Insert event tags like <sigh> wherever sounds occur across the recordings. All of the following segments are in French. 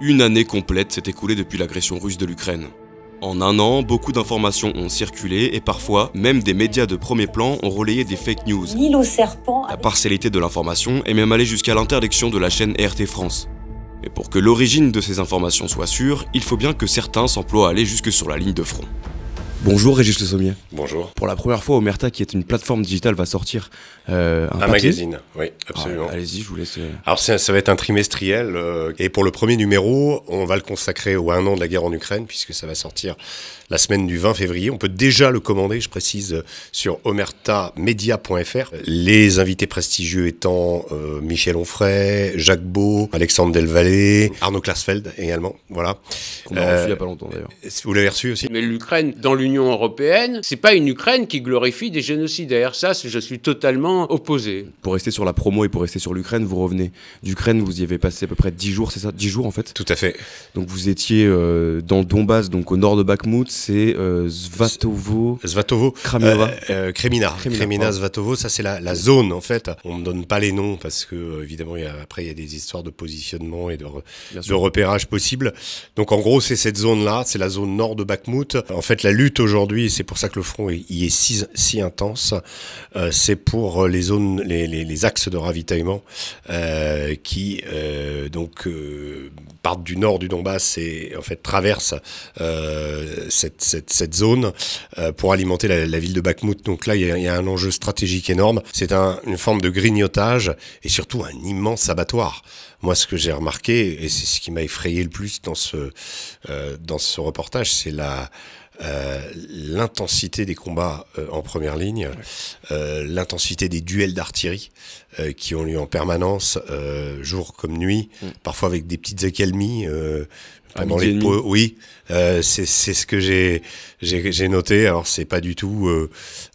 Une année complète s'est écoulée depuis l'agression russe de l'Ukraine. En un an, beaucoup d'informations ont circulé et parfois, même des médias de premier plan ont relayé des fake news. L'île aux serpents. La partialité de l'information est même allée jusqu'à l'interdiction de la chaîne RT France. Et pour que l'origine de ces informations soit sûre, il faut bien que certains s'emploient à aller jusque sur la ligne de front. Bonjour Régis Le Sommier. Bonjour. Pour la première fois, Omerta, qui est une plateforme digitale, va sortir euh, un, Un magazine, oui, Ah, absolument. Allez-y, je vous laisse. euh, Alors ça, ça va être un trimestriel euh, et pour le premier numéro, on va le consacrer au un an de la guerre en Ukraine puisque ça va sortir la semaine du 20 février. On peut déjà le commander, je précise, euh, sur omertamedia.fr. Les invités prestigieux étant euh, Michel Onfray, Jacques Beau, Alexandre Delvalle, Arnaud Klarsfeld également. Voilà. Qu'on a Euh, reçu il y a pas longtemps d'ailleurs. Vous l'avez reçu aussi Mais l'Ukraine, dans l'Union européenne, c'est pas une Ukraine qui glorifie des génocidaires. Ça, je suis totalement opposé. Pour rester sur la promo et pour rester sur l'Ukraine, vous revenez d'Ukraine, vous y avez passé à peu près 10 jours, c'est ça? 10 jours en fait? Tout à fait. Donc vous étiez euh, dans le Donbass, donc au nord de Bakhmut, c'est euh, Svatovo, Svatovo. Kramiova. Euh, euh, Kremina. Kremina, Kremina. Svatovo, ça c'est la, la zone en fait. On ne donne pas les noms parce que euh, évidemment il y a, après il y a des histoires de positionnement et de, re- repérage possible. Donc en gros c'est cette zone là, c'est la zone nord de Bakhmut. En fait la lutte aujourd'hui, et c'est pour ça que le front y est si, si intense, euh, c'est pour euh, les zones, les, les, les axes de ravitaillement euh, qui euh, donc euh, partent du nord du Donbass et en fait traversent cette, cette, cette zone pour alimenter la, la ville de Bakhmut. Donc là, il y a, y a un enjeu stratégique énorme. C'est un, une forme de grignotage et surtout un immense abattoir. Moi, ce que j'ai remarqué, et c'est ce qui m'a effrayé le plus dans ce, euh, dans ce reportage, c'est la, euh, l'intensité des combats euh, en première ligne, euh, l'intensité des duels d'artillerie qui ont lieu en permanence, jour comme nuit, parfois avec des petites accalmies. Euh, pendant les pauses, oui, euh, c'est c'est ce que j'ai j'ai noté. Alors c'est pas du tout euh,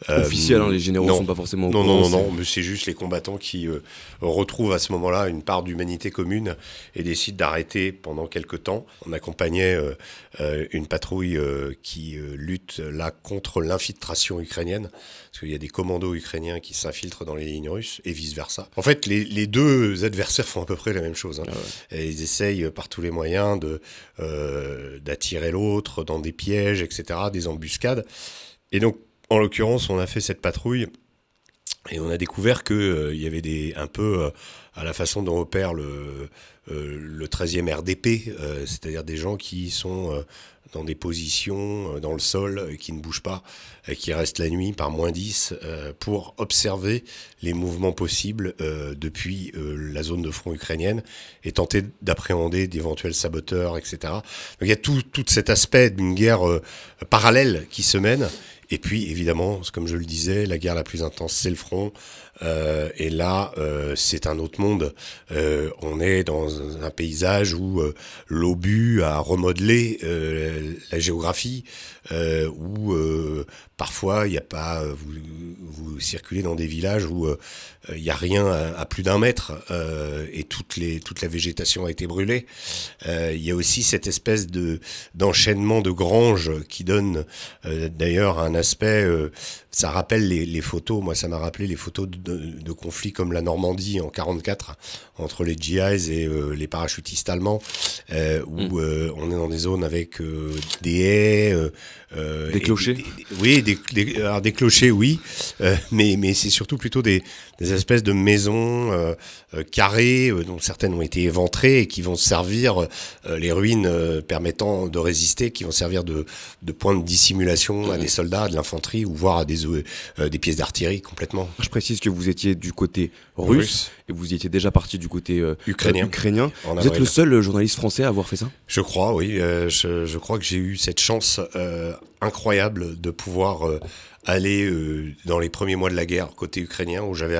euh, officiel, hein, les généraux non. sont pas forcément au non, courant, non, non, mais c'est juste les combattants qui euh, retrouvent à ce moment-là une part d'humanité commune et décident d'arrêter pendant quelques temps. On accompagnait euh, euh, une patrouille euh, qui euh, lutte là contre l'infiltration ukrainienne, parce qu'il y a des commandos ukrainiens qui s'infiltrent dans les lignes russes et vice-versa. En fait, les, les deux adversaires font à peu près la même chose. hein. Et ils essayent par tous les moyens de euh, d'attirer l'autre dans des pièges, etc., des embuscades. Et donc, en l'occurrence, on a fait cette patrouille et on a découvert que euh, y avait des un peu euh, à la façon dont opère le euh, le 13e RDP, euh, c'est-à-dire des gens qui sont euh, dans des positions dans le sol, qui ne bougent pas, qui restent la nuit par moins 10 euh, pour observer les mouvements possibles depuis la zone de front ukrainienne et tenter d'appréhender d'éventuels saboteurs, etc. Donc il y a tout, tout cet aspect d'une guerre parallèle qui se mène. Et puis, évidemment, comme je le disais, la guerre la plus intense, c'est le front. Euh, et là, euh, c'est un autre monde. Euh, on est dans un paysage où l'obus a remodelé la géographie, où parfois il n'y a pas, vous, circulez dans des villages où il n'y a rien à, plus d'un mètre et toute, la végétation a été brûlée. Il y a aussi cette espèce de d'enchaînement de granges qui donne d'ailleurs un aspect. Ça rappelle les, les photos. Moi, ça m'a rappelé les photos de, conflits comme la Normandie en 44 entre les GIs et euh, les parachutistes allemands, euh, où euh, on est dans des zones avec des haies, Des clochers. oui, des, des, alors des clochers, oui, mais, mais c'est surtout plutôt des, des espèces de maisons carrées, dont certaines ont été éventrées et qui vont servir, les ruines permettant de résister, qui vont servir de, de point de dissimulation à des soldats, à de l'infanterie, ou voire à des, euh, euh, des pièces d'artillerie complètement. Je précise que vous étiez du côté russe, Russe. et vous étiez déjà parti du côté euh, Ukrainien. euh, ukrainien. En Vous êtes le seul journaliste français à avoir fait ça? Je crois, oui. je, je crois que j'ai eu cette chance incroyable de pouvoir aller euh, dans les premiers mois de la guerre côté ukrainien, où j'avais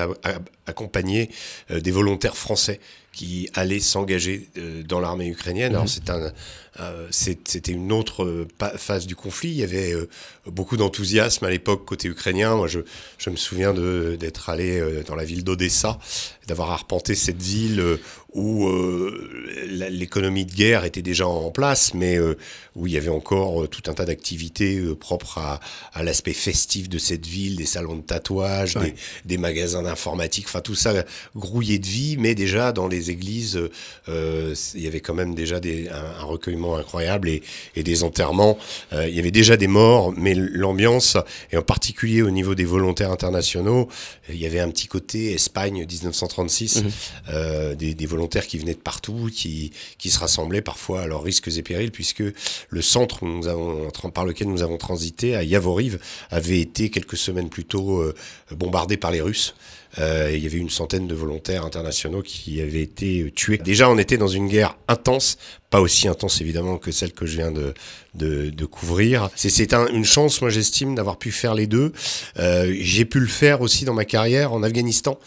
accompagné euh, des volontaires français qui allaient s'engager euh, dans l'armée ukrainienne. Alors c'est un, euh, c'était une autre euh, phase du conflit. Il y avait euh, beaucoup d'enthousiasme à l'époque côté ukrainien. Moi, je, je me souviens d'être allé dans la ville d'Odessa, d'avoir arpenté cette ville où euh, l'économie de guerre était déjà en place, mais euh, où il y avait encore euh, tout un tas d'activités propres à, à l'aspect festif de cette ville, des salons de tatouage, des, des magasins d'informatique, enfin tout ça grouillé de vie, mais déjà dans les églises, il y avait quand même déjà des, un, recueillement incroyable et, et des enterrements. Euh, il y avait déjà des morts, mais l'ambiance, et en particulier au niveau des volontaires internationaux, il y avait un petit côté Espagne 1936, mhm. euh, des, des, volontaires qui venaient de partout, qui, qui se rassemblaient parfois à leurs risques et périls, puisque le centre où nous avons, par lequel nous avons transité, à Yavoriv, avait été quelques semaines plus tôt euh, bombardé par les Russes. Euh, il y avait une centaine de volontaires internationaux qui avaient été tués. Déjà, on était dans une guerre intense, pas aussi intense évidemment que celle que je viens de, de, de couvrir. C'est un, une chance, moi j'estime, d'avoir pu faire les deux. Euh, J'ai pu le faire aussi dans ma carrière en Afghanistan,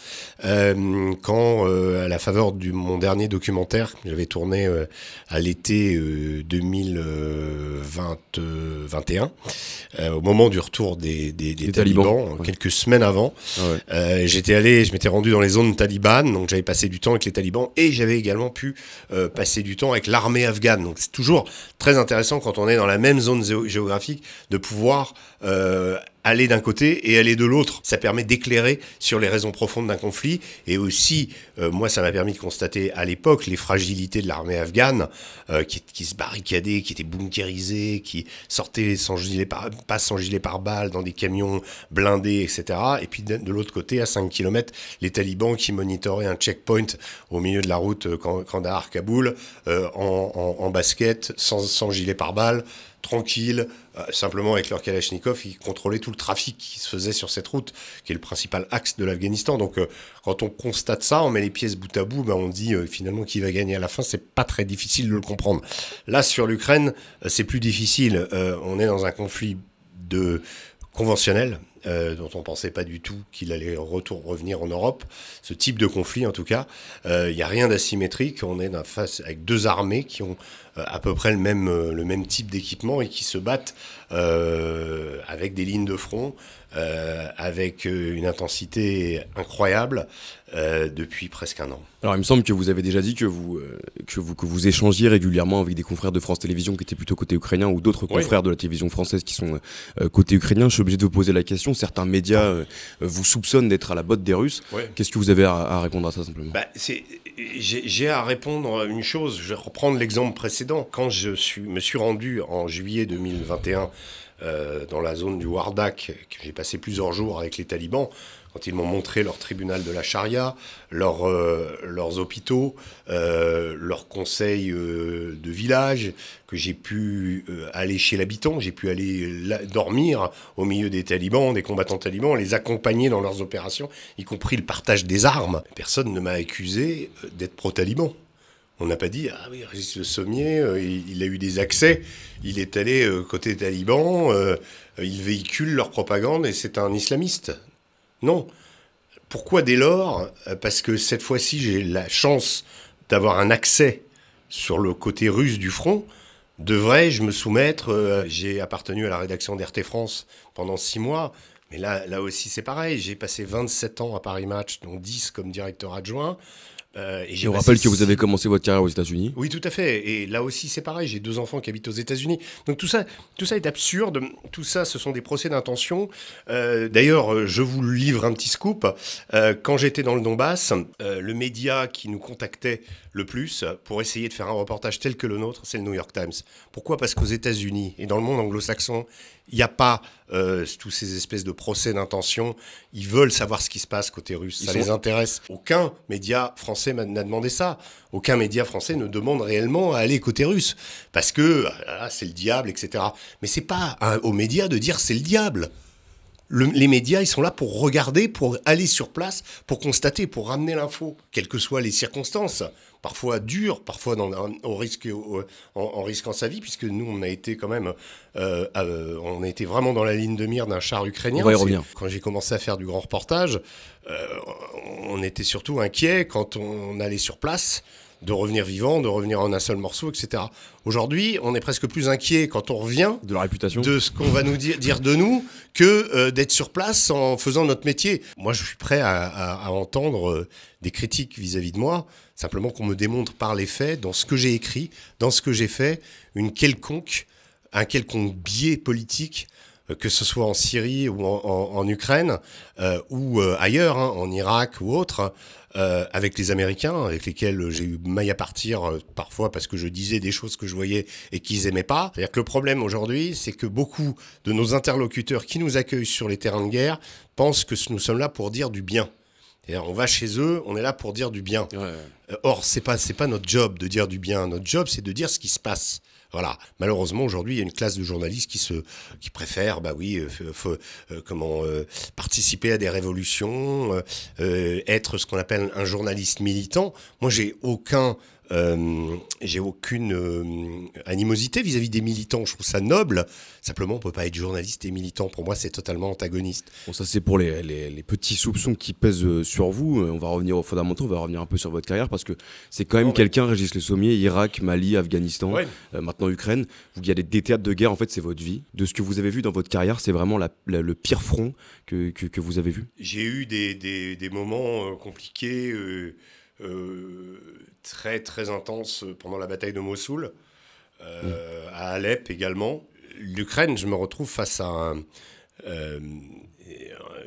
euh, quand, euh, à la faveur de mon dernier documentaire, j'avais tourné à l'été 2021, au moment du retour des, des, des talibans, quelques semaines avant. Ah j'étais allé, je m'étais rendu dans les zones talibanes, donc j'avais passé du temps avec les talibans et j'avais également pu passer du temps avec l'armée afghane. Donc c'est toujours très intéressant quand on est dans la même zone géographique de pouvoir euh, aller d'un côté et aller de l'autre. Ça permet d'éclairer sur les raisons profondes d'un conflit et aussi, euh, moi, ça m'a permis de constater à l'époque les fragilités de l'armée afghane euh, qui, qui, se barricadait, qui était bunkérisée, qui sortait sans gilet par, pas sans gilet par balle dans des camions blindés, etc. Et puis de, l'autre côté, à 5 km, les talibans qui monitoraient un checkpoint au milieu de la route euh, Kandahar-Kaboul en, en, en, basket, sans, sans gilet par balle tranquille, euh, simplement avec leur Kalachnikov, ils contrôlaient tout le trafic qui se faisait sur cette route, qui est le principal axe de l'Afghanistan. Donc, euh, quand on constate ça, on met les pièces bout à bout, ben, on dit euh, finalement qui va gagner à la fin. C'est pas très difficile de le comprendre. Là, sur l'Ukraine, c'est plus difficile. on est dans un conflit de conventionnel, dont on pensait pas du tout qu'il allait retour, revenir en Europe. Ce type de conflit, en tout cas, il n'y a rien d'asymétrique. On est face avec deux armées qui ont euh, à peu près le même, euh, le même type d'équipement et qui se battent euh, avec des lignes de front, avec une intensité incroyable depuis presque un an. Alors il me semble que vous avez déjà dit que vous, que vous, que vous échangiez régulièrement avec des confrères de France Télévisions qui étaient plutôt côté ukrainien ou d'autres confrères de la télévision française qui sont côté ukrainien. Je suis obligé de vous poser la question. Certains médias vous soupçonnent d'être à la botte des Russes. Qu'est-ce que vous avez à, répondre à ça simplement? Bah, J'ai à répondre une chose. Je vais reprendre l'exemple précédent quand je suis, me suis rendu en juillet 2021 euh, dans la zone du Wardak, j'ai passé plusieurs jours avec les talibans, quand ils m'ont montré leur tribunal de la charia, euh, leurs hôpitaux, euh, leurs conseils de village, que j'ai pu aller chez l'habitant, j'ai pu aller dormir au milieu des talibans, des combattants talibans, les accompagner dans leurs opérations, y compris le partage des armes. Personne ne m'a accusé d'être pro-taliban. On n'a pas dit, ah oui, Régis Le Sommier, euh, il, a eu des accès, il est allé euh, côté taliban, euh, il véhicule leur propagande et c'est un islamiste. Non. Pourquoi dès lors? Parce que cette fois-ci, j'ai la chance d'avoir un accès sur le côté russe du front. Devrais-je me soumettre J'ai appartenu à la rédaction d'RT France pendant six mois. Mais là, là aussi, c'est pareil. J'ai passé 27 ans à Paris Match, dont 10 comme directeur adjoint. Euh, et, on rappelle que vous avez commencé votre carrière aux États-Unis. Oui, tout à fait. Et là aussi, c'est pareil. J'ai deux enfants qui habitent aux États-Unis. Donc tout ça, tout ça est absurde. Tout ça, ce sont des procès d'intention. Euh, d'ailleurs, euh, je vous livre un petit scoop. quand j'étais dans le Donbass, le média qui nous contactait le plus pour essayer de faire un reportage tel que le nôtre, c'est le New York Times. Pourquoi? Parce qu'aux États-Unis et dans le monde anglo-saxon, il n'y a pas euh, tous ces espèces de procès d'intention. Ils veulent savoir ce qui se passe côté russe. ça les intéresse. Aucun média français n'a demandé ça. Aucun média français ne demande réellement à aller côté russe. Parce que ah, c'est le diable, etc. Mais c'est pas aux médias de dire c'est le diable les médias, ils sont là pour regarder, pour aller sur place, pour constater, pour ramener l'info, quelles que soient les circonstances, parfois dures, parfois dans, au risque, en, risquant sa vie, puisque nous, on a été quand même, euh, euh, on a été vraiment dans la ligne de mire d'un char ukrainien. On va y revenir. Quand j'ai commencé à faire du grand reportage, euh, on était surtout inquiet quand on allait sur place de revenir vivant, de revenir en un seul morceau, etc. Aujourd'hui, on est presque plus inquiet quand on revient de la réputation, de ce qu'on va nous dire, dire, de nous, que euh, d'être sur place en faisant notre métier. Moi, je suis prêt à, entendre euh, des critiques vis-à-vis de moi, simplement qu'on me démontre par les faits, dans ce que j'ai écrit, dans ce que j'ai fait, une quelconque, un quelconque biais politique que ce soit en Syrie ou en, Ukraine ou ailleurs, hein, en Irak ou autre, euh, avec les Américains, avec lesquels j'ai eu maille à partir euh, parfois parce que je disais des choses que je voyais et qu'ils aimaient pas. C'est-à-dire que le problème aujourd'hui, c'est que beaucoup de nos interlocuteurs qui nous accueillent sur les terrains de guerre pensent que nous sommes là pour dire du bien. On va chez eux, on est là pour dire du bien. Ouais. Euh, or, c'est pas c'est pas notre job de dire du bien. Notre job, c'est de dire ce qui se passe. Voilà. Malheureusement, aujourd'hui, il y a une classe de journalistes qui se, qui préfèrent, bah oui, euh, euh, comment euh, participer à des révolutions, être ce qu'on appelle un journaliste militant. Moi, j'ai aucun euh, j'ai aucune euh, animosité vis-à-vis des militants. Je trouve ça noble. Simplement, on peut pas être journaliste et militant. Pour moi, c'est totalement antagoniste. Bon, ça, c'est pour les, les, petits soupçons qui pèsent euh, sur vous. On va revenir aux fondamentaux. On va revenir un peu sur votre carrière parce que c'est quand même quelqu'un, Régis Le Sommier, Irak, Mali, Afghanistan, maintenant Ukraine. Il y a des, des, théâtres de guerre. En fait, c'est votre vie. De ce que vous avez vu dans votre carrière, c'est vraiment la, le pire front que, que, que vous avez vu? J'ai eu des, des, des moments compliqués. Euh, très très intense pendant la bataille de Mossoul, euh, à Alep également. L'Ukraine, je me retrouve face à un, euh,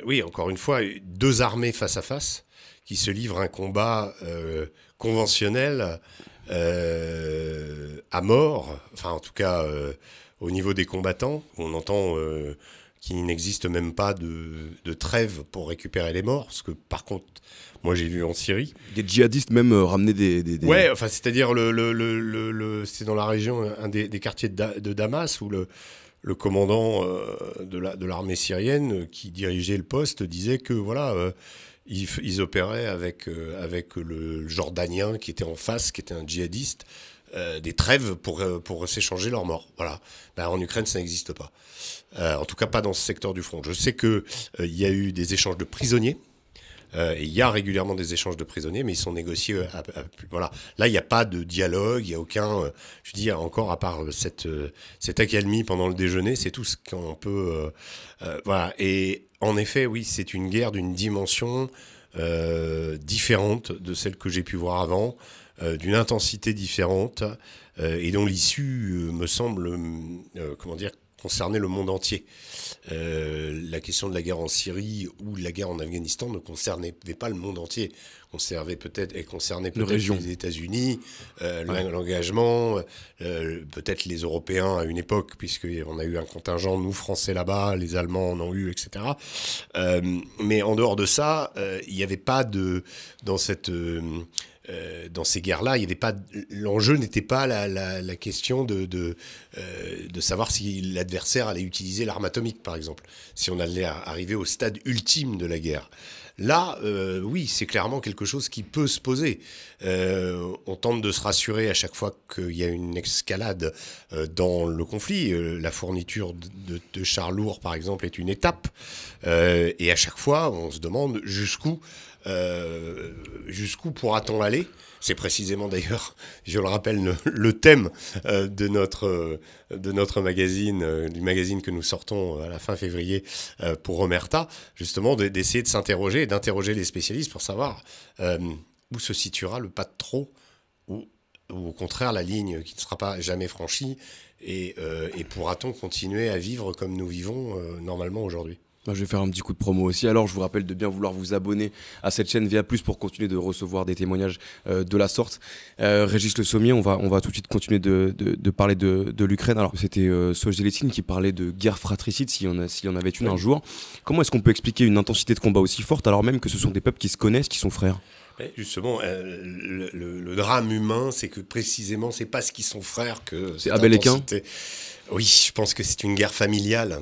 oui, encore une fois, deux armées face à face qui se livrent un combat conventionnel à mort, enfin en tout cas au niveau des combattants. On entend qu'il n'existe même pas de, de, trêve pour récupérer les morts, ce que par contre moi, j'ai vu en Syrie. Des djihadistes même euh, ramener des, des, Ouais, enfin, c'est-à-dire, le, le, le, le c'est dans la région, un des, des quartiers de, de, Damas, où le, le commandant euh, de l'armée syrienne qui dirigeait le poste disait que, voilà, euh, ils, ils, opéraient avec, avec le Jordanien qui était en face, qui était un djihadiste, des trêves pour, pour s'échanger leurs morts. Voilà. Ben, en Ukraine, ça n'existe pas. en tout cas, pas dans ce secteur du front. Je sais qu'il il y a eu des échanges de prisonniers euh, il y a régulièrement des échanges de prisonniers, mais ils sont négociés. Euh, voilà. Là, il n'y a pas de dialogue, il n'y a aucun. Euh, je dis encore à part cette cette accalmie pendant le déjeuner, c'est tout ce qu'on peut. voilà. Et en effet, oui, c'est une guerre d'une dimension différente de celle que j'ai pu voir avant, d'une intensité différente, et dont l'issue me semble, comment dire, concerner le monde entier. Euh, la question de la guerre en Syrie ou la guerre en Afghanistan ne concernait pas le monde entier. Concernait peut-être et concernait peut-être les États-Unis, euh, l'engagement, euh, peut-être les Européens à une époque, puisqu'on a eu un contingent nous Français là-bas, les Allemands en ont eu, etc. mais en dehors de ça, il n'y avait pas de dans cette euh, dans ces guerres-là, l'enjeu n'était pas la, question de de, euh, de savoir si l'adversaire allait utiliser l'arme atomique, par exemple, si on allait arriver au stade ultime de la guerre. Là, euh, oui, c'est clairement quelque chose qui peut se poser. on tente de se rassurer à chaque fois qu'il y a une escalade dans le conflit. la fourniture de, de, chars lourds, par exemple, est une étape. et à chaque fois, on se demande jusqu'où euh, jusqu'où pourra-t-on aller? C'est précisément d'ailleurs, je le rappelle, le, thème euh, de notre euh, de notre magazine, du magazine que nous sortons à la fin février pour Omerta, justement d'essayer de s'interroger et d'interroger les spécialistes pour savoir où se situera le pas de trop ou, au contraire la ligne qui ne sera pas jamais franchie et pourra-t-on continuer à vivre comme nous vivons normalement aujourd'hui? Bah, je vais faire un petit coup de promo aussi. Alors, je vous rappelle de bien vouloir vous abonner à cette chaîne VA pour continuer de recevoir des témoignages euh, de la sorte. Euh, Régis Le Sommier, on va, on va tout de suite continuer de, de, parler de, de l'Ukraine. Alors, c'était euh, qui parlait de guerre fratricide, s'il y, en a, y en avait une un jour. Comment est-ce qu'on peut expliquer une intensité de combat aussi forte alors même que ce sont des peuples qui se connaissent, qui sont frères? Justement, euh, le, drame humain, c'est que précisément, c'est parce qu'ils sont frères que. C'est Abel et Cain Oui, je pense que c'est une guerre familiale.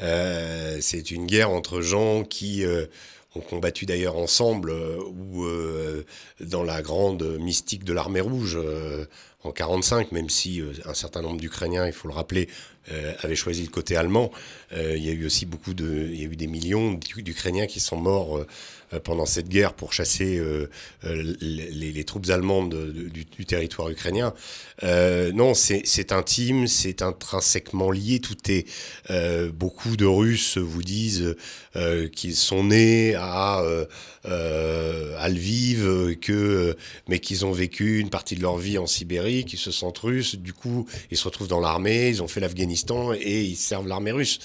Euh, c'est une guerre entre gens qui euh, ont combattu d'ailleurs ensemble ou dans la grande mystique de l'armée rouge en 45, même si un certain nombre d'Ukrainiens, il faut le rappeler, avaient choisi le côté allemand. il y a eu aussi beaucoup de, il y a eu des millions d'Ukrainiens qui sont morts euh, pendant cette guerre pour chasser euh, euh, les, troupes allemandes du, territoire ukrainien. non, c'est intime, c'est intrinsèquement lié. Tout est. beaucoup de Russes vous disent qu'ils sont nés à à Lviv, que mais qu'ils ont vécu une partie de leur vie en Sibérie, qu'ils se sentent russes. Du coup, ils se retrouvent dans l'armée, ils ont fait l'Afghanistan et ils servent l'armée russe.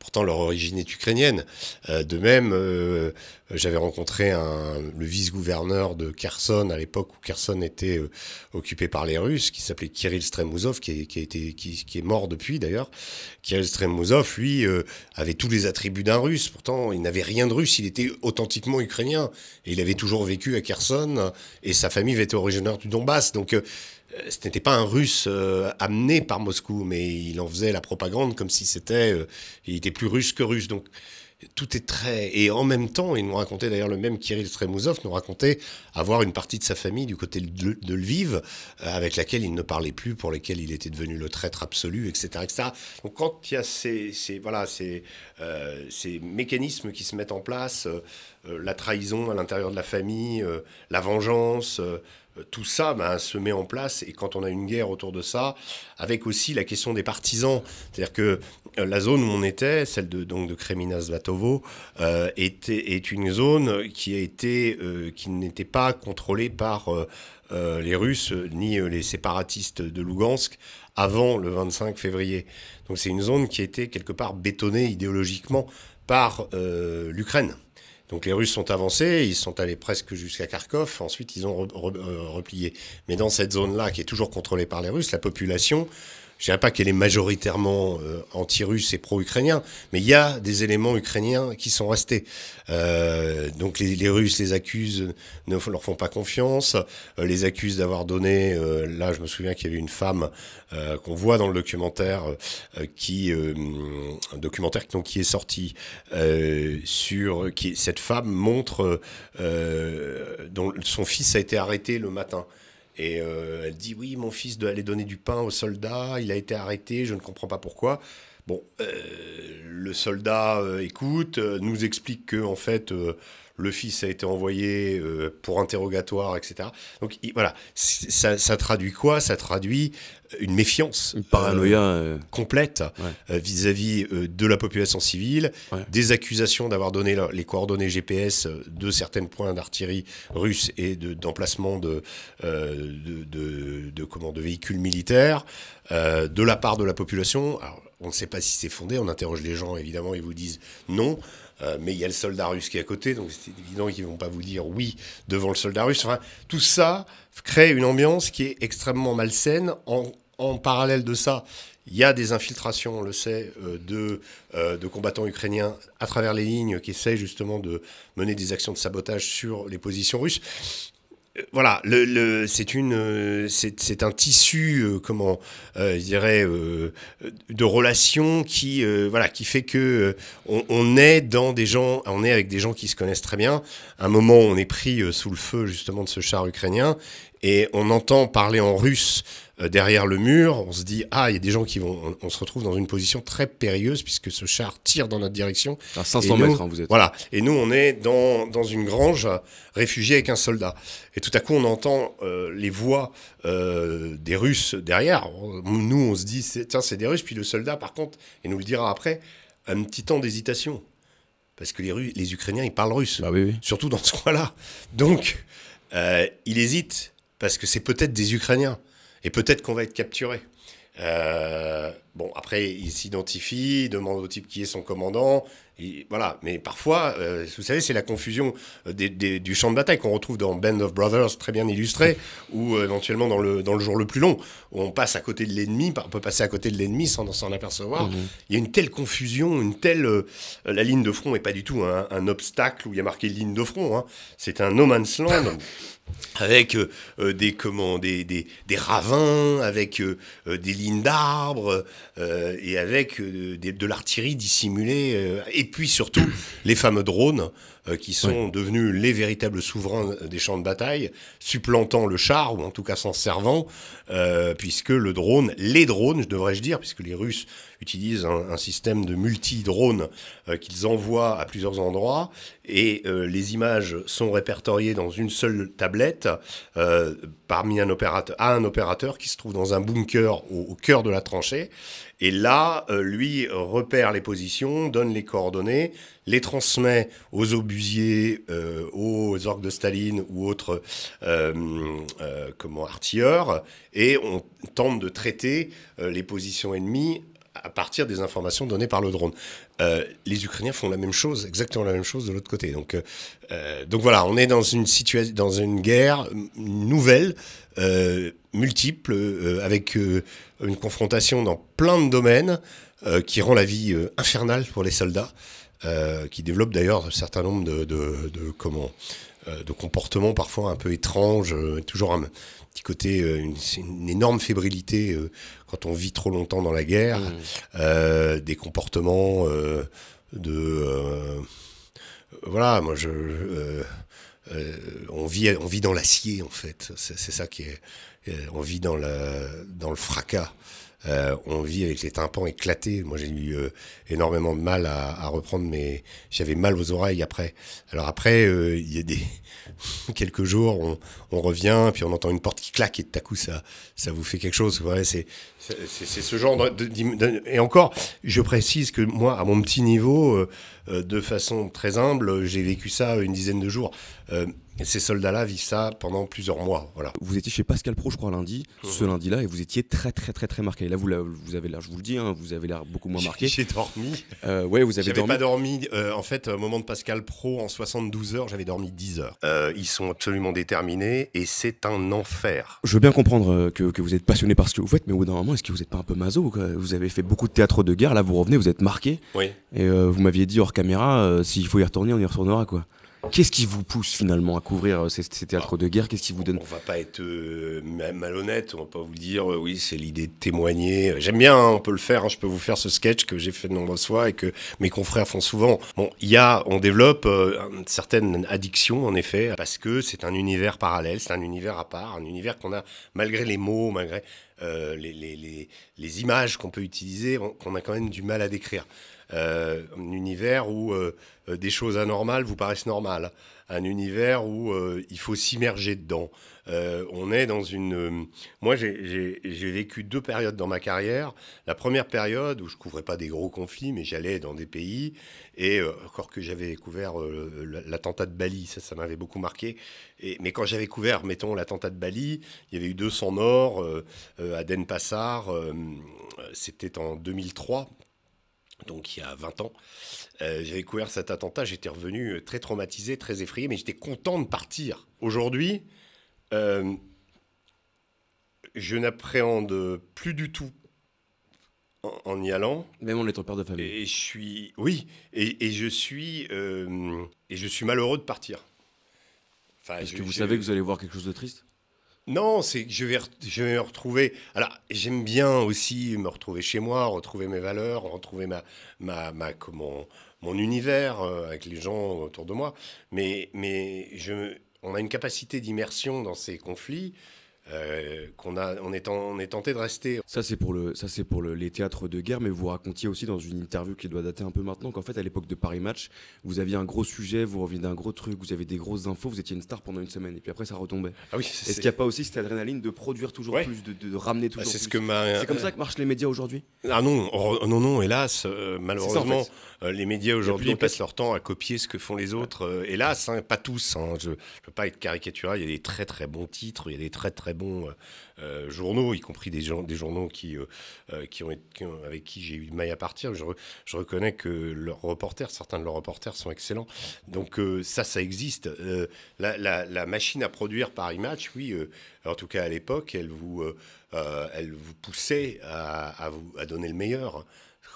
Pourtant, leur origine est ukrainienne. Euh, de même, euh, j'avais rencontré le vice-gouverneur de Kherson à l'époque où Kherson était euh, occupé par les Russes, qui s'appelait Kirill Stremuzov, qui est mort depuis d'ailleurs. Kirill Stremuzov, lui, avait tous les attributs d'un Russe. Pourtant, il n'avait rien de russe. Il était authentiquement ukrainien. Et il avait toujours vécu à Kherson. Et sa famille était originaire du Donbass. Donc, ce n'était pas un russe euh, amené par Moscou, mais il en faisait la propagande comme si c'était, euh, il était plus russe que russe. Donc tout est très et en même temps, il nous racontait d'ailleurs le même Kirill Stremuzov nous racontait avoir une partie de sa famille du côté de, Lviv euh, avec laquelle il ne parlait plus, pour lesquels il était devenu le traître absolu, etc., etc. Donc quand il y a ces, voilà ces, ces mécanismes qui se mettent en place, la trahison à l'intérieur de la famille, la vengeance euh, tout ça ben, se met en place et quand on a une guerre autour de ça, avec aussi la question des partisans, c'est-à-dire que euh, la zone où on était, celle de donc de euh, était, est une zone qui a été qui n'était pas contrôlée par les Russes ni les séparatistes de Lugansk avant le 25 février. Donc c'est une zone qui été quelque part bétonnée idéologiquement par l'Ukraine. Donc les Russes sont avancés, ils sont allés presque jusqu'à Kharkov, ensuite ils ont euh, replié. Mais dans cette zone-là, qui est toujours contrôlée par les Russes, la population je dirais pas qu'elle est majoritairement euh, anti-russe et pro-ukrainien, mais il y a des éléments ukrainiens qui sont restés. Euh, donc les, les, Russes les accusent, ne leur font pas confiance, euh, les accusent d'avoir donné. Euh, là, je me souviens qu'il y avait une femme qu'on voit dans le documentaire, qui un documentaire donc, qui est sorti sur qui cette femme montre dont son fils a été arrêté le matin. Et euh, elle dit oui, mon fils doit aller donner du pain aux soldats, il a été arrêté, je ne comprends pas pourquoi. Bon, euh, le soldat euh, écoute, nous explique que en fait le fils a été envoyé euh, pour interrogatoire, etc. Donc voilà, ça, ça, traduit quoi? Ça traduit une méfiance, une paranoïa euh, complète euh, vis-à-vis de la population civile, des accusations d'avoir donné les coordonnées GPS de certains points d'artillerie russe et d'emplacement de, de, de, de, comment, de véhicules militaires de la part de la population. Alors, on ne sait pas si c'est fondé, on interroge les gens, évidemment, ils vous disent non. Euh, mais il y a le soldat russe qui est à côté, donc c'est évident qu'ils vont pas vous dire oui devant le soldat russe. Enfin, tout ça crée une ambiance qui est extrêmement malsaine. En, en parallèle de ça, il y a des infiltrations, on le sait, euh, de, euh, de combattants ukrainiens à travers les lignes qui essayent justement de mener des actions de sabotage sur les positions russes voilà, le, c'est une, c'est un tissu, euh, comment, euh, je dirais, euh, de relations qui, voilà, qui fait que on, est dans des gens, on est avec des gens qui se connaissent très bien. À un moment, on est pris sous le feu justement de ce char ukrainien et on entend parler en russe euh, derrière le mur, on se dit ah il y a des gens qui vont, on, se retrouve dans une position très périlleuse puisque ce char tire dans notre direction. À 500 mètres, hein, vous êtes. Voilà, et nous on est dans, dans une grange réfugiée avec un soldat. Et tout à coup on entend euh, les voix euh, des Russes derrière. Nous on se dit tiens c'est des Russes, puis le soldat par contre, et nous le dira après, un petit temps d'hésitation parce que les, les Ukrainiens ils parlent russe, bah oui, oui. surtout dans ce coin-là. Donc il hésite parce que c'est peut-être des Ukrainiens. Et peut-être qu'on va être capturé. Euh, bon, après, il s'identifie, demande au type qui est son commandant. Et voilà, mais parfois, euh, vous savez, c'est la confusion euh, du champ de bataille qu'on retrouve dans Band of Brothers, très bien illustré, <laughs> ou éventuellement dans le, dans le jour le plus long, où on passe à côté de l'ennemi, on peut passer à côté de l'ennemi sans s'en apercevoir. Mhm. Il y a une telle confusion, une telle... la ligne de front n'est pas du tout un, obstacle où il y a marqué ligne de front, hein. c'est un no man's land <laughs> avec euh, euh, des, comment, des, des, des, ravins, avec euh, des lignes d'arbres et avec de l'artillerie dissimulée. et puis surtout les fameux drones qui sont devenus les véritables souverains des champs de bataille, supplantant le char ou en tout cas s'en servant, puisque le drone, les drones, devrais-je dire, puisque les Russes utilisent un, système de multi-drones euh, qu'ils envoient à plusieurs endroits et euh, les images sont répertoriées dans une seule tablette euh, parmi un opérateur, à un opérateur qui se trouve dans un bunker au, cœur de la tranchée. Et là, lui repère les positions, donne les coordonnées, les transmet aux obusiers, aux orques de Staline ou autres comment artilleurs, et on tente de traiter les positions ennemies à partir des informations données par le drone. Euh, les Ukrainiens font la même chose, exactement la même chose de l'autre côté. Donc, euh, voilà, on est dans une dans une guerre nouvelle, euh, multiple, avec une confrontation dans plein de domaines qui rend la vie infernale pour les soldats, qui développent d'ailleurs un certain nombre de, de, de comment de comportements parfois un peu étranges, toujours un petit côté, une, une énorme fébrilité quand on vit trop longtemps dans la guerre, mmh. euh, des comportements euh, de euh, voilà, moi je on vit on vit dans l'acier en fait, c'est ça qui est on vit dans le dans le fracas. Euh, on vit avec les tympans éclatés. Moi, j'ai eu euh, énormément de mal à, à reprendre mes. J'avais mal aux oreilles après. Alors après, euh, il y a des <laughs> quelques jours, on, on, revient, puis on entend une porte qui claque et tout à coup, ça, ça vous fait quelque chose. Ouais, c'est c'est ce genre de, Et encore, je précise que moi, à mon petit niveau, de façon très humble, j'ai vécu ça une dizaine de jours. Et ces soldats-là vivent ça pendant plusieurs mois. Voilà. Vous étiez chez Pascal Pro, je crois, lundi, mhm. ce lundi-là, et vous étiez très, très, très, très marqué. là, vous, vous avez l'air, je vous le dis, hein, vous avez l'air beaucoup moins marqué. <laughs> J'ai dormi. Euh, ouais, vous avez dormi. pas dormi. Euh, en fait, au moment de Pascal Pro, en 72 heures, j'avais dormi 10 heures. Euh, ils sont absolument déterminés et c'est un enfer. Je veux bien comprendre euh, que, que, vous êtes passionné par ce que vous faites, mais au bout d'un moment, est-ce que vous n'êtes pas un peu maso Vous avez fait beaucoup de théâtre de guerre, là, vous revenez, vous êtes marqué. Oui. Et vous m'aviez dit hors caméra, s'il faut y retourner, on y retournera, quoi. Qu'est-ce qui vous pousse finalement à couvrir euh, ces, théâtres de guerre? Qu'est-ce qui vous donne On va pas être euh, malhonnête, on va pas vous dire euh, oui, c'est l'idée de témoigner. J'aime bien, hein, on peut le faire. Hein, je peux vous faire ce sketch que j'ai fait de nombreuses fois et que mes confrères font souvent. Bon, il y a, on développe une certaine addiction en effet parce que c'est un univers parallèle, c'est un univers à part, un univers qu'on a malgré les mots, malgré les, les, les, les images qu'on peut utiliser, qu'on a quand même du mal à décrire. Euh, un univers où euh, euh, des choses anormales vous paraissent normales, un univers où il faut s'immerger dedans. On est dans une... moi, j'ai vécu deux périodes dans ma carrière. La première période où je couvrais pas des gros conflits, mais j'allais dans des pays, et encore que j'avais couvert l'attentat de Bali, ça, ça m'avait beaucoup marqué. Mais quand j'avais couvert, mettons, l'attentat de Bali, il y avait eu 200 morts à Denpasar, c'était en 2003 donc il y a 20 ans. Euh, j'avais couvert cet attentat, j'étais revenu euh, très traumatisé, très effrayé, mais j'étais content de partir. Aujourd'hui, euh, je n'appréhende plus du tout en, y allant. Même en étant père de famille. Et je suis, oui, et, je suis, et je suis malheureux de partir. Est-ce que vous savez que vous allez voir quelque chose de triste? Non, c'est que je vais, je vais me retrouver. Alors, j'aime bien aussi me retrouver chez moi, retrouver mes valeurs, retrouver ma, ma, ma comment, mon univers euh, avec les gens autour de moi. Mais, mais je, on a une capacité d'immersion dans ces conflits euh, qu'on a, on est, on est tenté de rester. Ça c'est pour le, ça c'est pour le, les théâtres de guerre, mais vous racontiez aussi dans une interview qui doit dater un peu maintenant qu'en fait à l'époque de Paris Match, vous aviez un gros sujet, vous reveniez d'un gros truc, vous avez des grosses infos, vous étiez une star pendant une semaine et puis après ça retombait. Ah oui. Est-ce qu'il n'y a pas aussi cette adrénaline de produire toujours plus, de, ramener toujours bah, c'est plus C'est comme ça que marchent les médias aujourd'hui? Ah non, non non, hélas, euh, malheureusement. Les médias aujourd'hui passent leur temps à copier ce que font les autres. Euh, hélas, hein, pas tous. Hein, je ne veux pas être caricatural. Il y a des très très bons titres, il y a des très très bons euh, journaux, y compris des, des journaux qui, qui, ont avec qui j'ai eu de maille à partir. Je, je, reconnais que leurs reporters, certains de leurs reporters sont excellents. Donc ça, ça existe. La, la, machine à produire Paris Match, oui, en tout cas à l'époque, elle vous, elle vous poussait à, à, vous, à donner le meilleur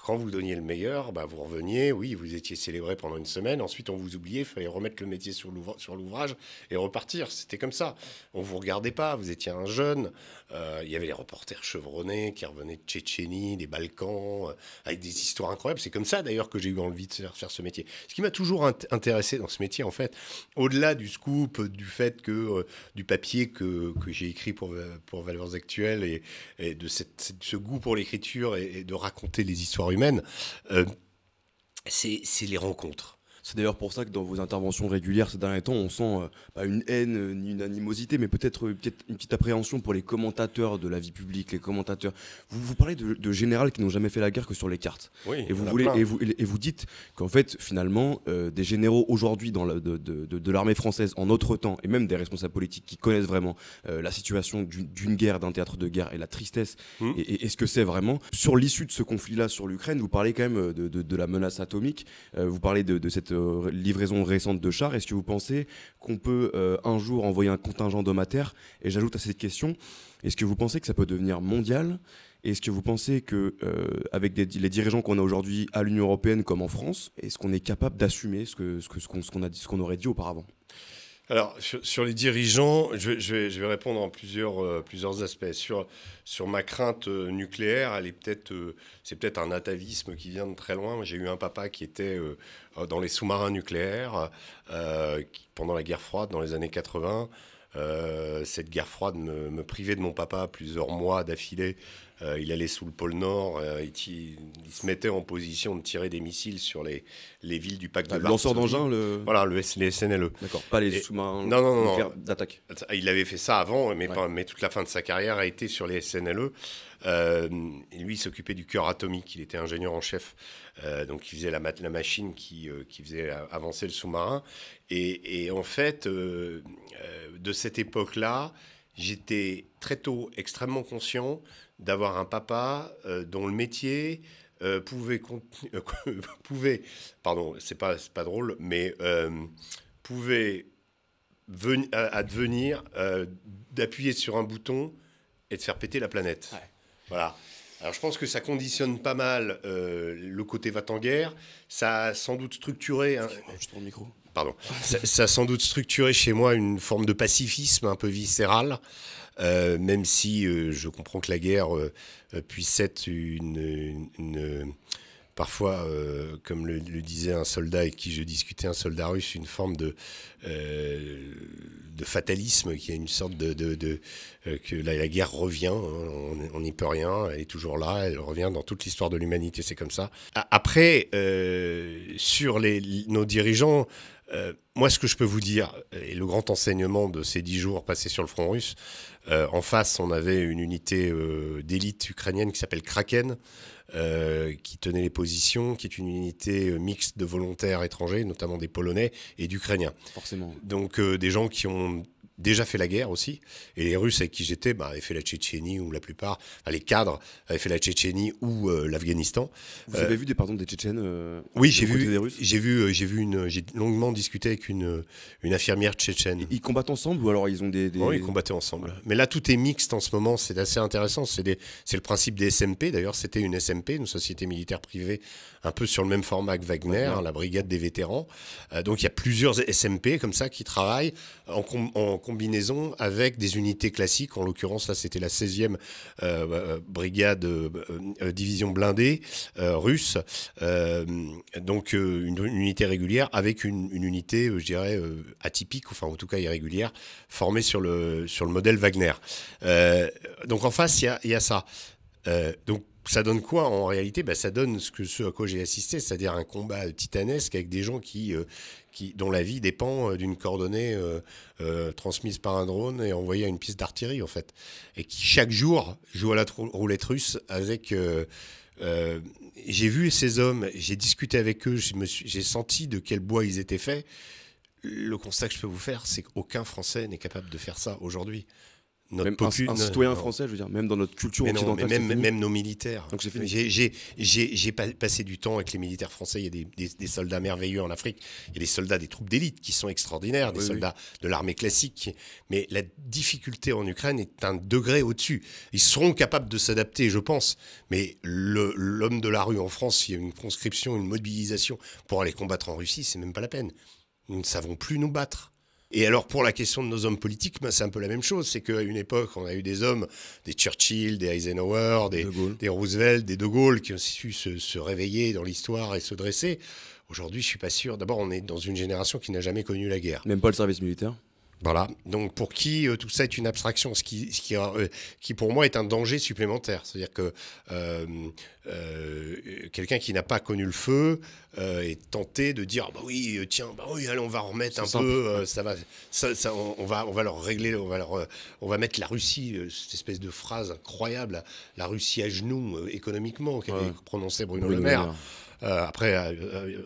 quand vous donniez le meilleur, bah, vous reveniez, oui, vous étiez célébré pendant une semaine, ensuite on vous oubliait, il fallait remettre le métier sur l'ouvrage et repartir. C'était comme ça. On vous regardait pas, vous étiez un jeune. Euh, il y avait les reporters chevronnés qui revenaient de Tchétchénie, des Balkans, euh, avec des histoires incroyables. C'est comme ça d'ailleurs que j'ai eu envie de faire, ce métier. Ce qui m'a toujours intéressé dans ce métier, en fait, au-delà du scoop, du fait que euh, du papier que, que j'ai écrit pour, pour Valeurs Actuelles et, et de ce goût pour l'écriture et, et de raconter les histoires humaine, euh, c'est les rencontres. C'est d'ailleurs pour ça que dans vos interventions régulières ces derniers temps, on sent euh, pas une haine ni une animosité, mais peut-être une petite appréhension pour les commentateurs de la vie publique, les commentateurs. Vous, vous parlez de, de généraux qui n'ont jamais fait la guerre que sur les cartes. Oui, et vous voulez et vous, et vous dites qu'en fait finalement des généraux aujourd'hui dans de, de, de l'armée française en notre temps et même des responsables politiques qui connaissent vraiment la situation d'une guerre, d'un théâtre de guerre et la tristesse mmh. et, et, ce que c'est vraiment sur l'issue de ce conflit-là sur l'Ukraine. Vous parlez quand même de, de la menace atomique. vous parlez de, cette livraison récente de chars. Est-ce que vous pensez qu'on peut euh, un jour envoyer un contingent d'hommes Et j'ajoute à cette question, est-ce que vous pensez que ça peut devenir mondial? Est-ce que vous pensez que, euh, avec les dirigeants qu'on a aujourd'hui à l'Union européenne comme en France, est-ce qu'on est capable d'assumer ce qu'on ce ce qu'on aurait dit auparavant? Alors, sur, les dirigeants, je, vais, répondre en plusieurs, euh, plusieurs aspects. Sur, sur ma crainte euh, nucléaire, elle est peut-être, euh, c'est peut-être un atavisme qui vient de très loin. J'ai eu un papa qui était dans les sous-marins nucléaires pendant la guerre froide dans les années 80. cette guerre froide me, me, privait de mon papa plusieurs mois d'affilée euh, il allait sous le pôle Nord, euh, il, se mettait en position de tirer des missiles sur les, les villes du pacte de Varsovie. Lanceur d'engin le... Voilà, le, les SNLE. D'accord, pas les sous-marins non, non, non, d'attaque. Il avait fait ça avant, mais, mais toute la fin de sa carrière a été sur les SNLE. Euh, lui, il s'occupait du cœur atomique. Il était ingénieur en chef. donc, il faisait la, la machine qui, qui faisait avancer le sous-marin. Et, et, en fait, de cette époque-là, j'étais très tôt extrêmement conscient d'avoir un papa euh, dont le métier euh, pouvait, euh, <laughs> pouvait, pardon, c'est pas, pas drôle, mais pouvait advenir d'appuyer sur un bouton et de faire péter la planète. Voilà. Alors je pense que ça conditionne pas mal le côté va en guerre. Ça a sans doute structuré. Hein, le micro. Pardon. ça, ça, a sans doute structuré chez moi une forme de pacifisme un peu viscéral. Euh, même si euh, je comprends que la guerre euh, puisse être une, parfois, comme le, disait un soldat avec qui je discutais, un soldat russe, une forme de, de fatalisme, qui a une sorte de... de, que la, guerre revient, hein, on n'y peut rien, elle est toujours là, elle revient dans toute l'histoire de l'humanité, c'est comme ça. Après, sur les, nos dirigeants, euh, moi, ce que je peux vous dire, et le grand enseignement de ces dix jours passés sur le front russe, euh, en face, on avait une unité euh, d'élite ukrainienne qui s'appelle Kraken, qui tenait les positions, qui est une unité mixte de volontaires étrangers, notamment des Polonais et d'Ukrainiens. Forcément. Donc des gens qui ont déjà fait la guerre aussi. Et les Russes avec qui j'étais bah, avaient fait la Tchétchénie, ou la plupart, les cadres avaient fait la Tchétchénie ou euh, l'Afghanistan. Vous avez euh, vu des, pardons, des Tchétchènes euh, Oui, j'ai vu, j'ai vu, j'ai vu une, j'ai longuement discuté avec une, une infirmière tchétchène. Ils combattent ensemble ou alors ils ont des. Oui, ils combattaient ensemble. Mais là, tout est mixte en ce moment, c'est assez intéressant. C'est le principe des SMP. D'ailleurs, c'était une SMP, une société militaire privée, un peu sur le même format que Wagner, la brigade des vétérans. donc il y a plusieurs SMP comme ça qui travaillent en, en combinaison avec des unités classiques. En l'occurrence, là, c'était la 16e euh, euh, brigade euh, division blindée russe. donc, une, unité régulière avec une, unité, je dirais, atypique, enfin, en tout cas irrégulière, formée sur le, sur le modèle Wagner. donc, en face, il y a, y a, ça. Donc, ça donne quoi en réalité? Bah, Ça donne ce, que, ce à quoi j'ai assisté, c'est-à-dire un combat titanesque avec des gens qui, qui, dont la vie dépend euh, d'une coordonnée euh, euh, transmise par un drone et envoyée à une piste d'artillerie, en fait. Et qui, chaque jour, joue à la roulette russe avec... j'ai vu ces hommes, j'ai discuté avec eux, j'ai senti de quel bois ils étaient faits. Le constat que je peux vous faire, c'est qu'aucun Français n'est capable de faire ça aujourd'hui même un, citoyen français, je veux dire, même dans notre culture occidentale. même, même, nos militaires. Donc J'ai passé du temps avec les militaires français. Il y a des, des, soldats merveilleux en Afrique. Il y a des soldats des troupes d'élite qui sont extraordinaires, des soldats de l'armée classique. Mais la difficulté en Ukraine est un degré au-dessus. Ils seront capables de s'adapter, je pense. Mais l'homme de la rue en France, il y a une conscription, une mobilisation pour aller combattre en Russie, c'est même pas la peine. Nous ne savons plus nous battre. Et alors pour la question de nos hommes politiques, ben, c'est un peu la même chose. C'est qu'à une époque, on a eu des hommes, des Churchill, des Eisenhower, des, des Roosevelt, des De Gaulle, qui ont su se, réveiller dans l'histoire et se dresser. Aujourd'hui, je suis pas sûr. D'abord, on est dans une génération qui n'a jamais connu la guerre. Même pas le service militaire? Voilà. Donc pour qui euh, tout ça est une abstraction, ce qui, ce qui, euh, qui pour moi est un danger supplémentaire. C'est-à-dire que euh, quelqu'un qui n'a pas connu le feu est tenté de dire bah oui tiens bah oui allez on va remettre un peu ça va ça, ça, on, va on va leur régler on va leur, on va mettre la Russie cette espèce de phrase incroyable la Russie à genoux économiquement qu'avait prononcé Bruno, Bruno Le Maire. Euh, après, euh, euh,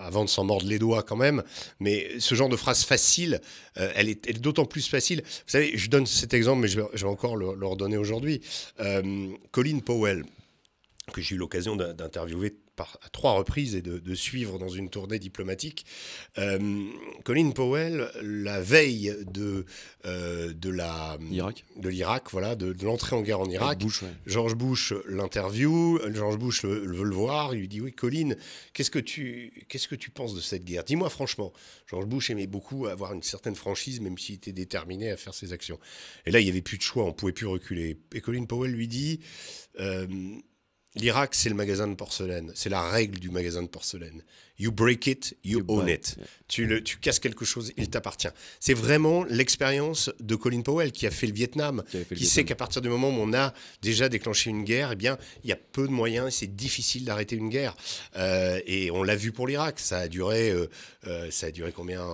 avant de s'en mordre les doigts quand même. Mais ce genre de phrase facile, elle est, d'autant plus facile. Vous savez, je donne cet exemple, mais je vais, encore le, le redonner aujourd'hui. Colin Powell, que j'ai eu l'occasion d'interviewer à trois reprises et de, suivre dans une tournée diplomatique. Euh, Colin Powell, la veille de, euh, de la de l'Irak, voilà, de, l'entrée en guerre en Irak, George Bush l'interview, George Bush le, veut le voir, il lui dit oui, Colin, qu'est-ce que tu qu'est-ce que tu penses de cette guerre? Dis-moi franchement. George Bush aimait beaucoup avoir une certaine franchise, même s'il était déterminé à faire ses actions. Et là, il y avait plus de choix, on pouvait plus reculer. Et Colin Powell lui dit. Euh, L'Irak, c'est le magasin de porcelaine. C'est la règle du magasin de porcelaine. You break it, you, own it. Tu, le, tu casses quelque chose, il t'appartient. C'est vraiment l'expérience de Colin Powell qui a fait le Vietnam, qui, sait qu'à partir du moment où on a déjà déclenché une guerre, eh bien, il y a peu de moyens, c'est difficile d'arrêter une guerre. Euh, et on l'a vu pour l'Irak. Ça a duré, euh, euh, ça a duré combien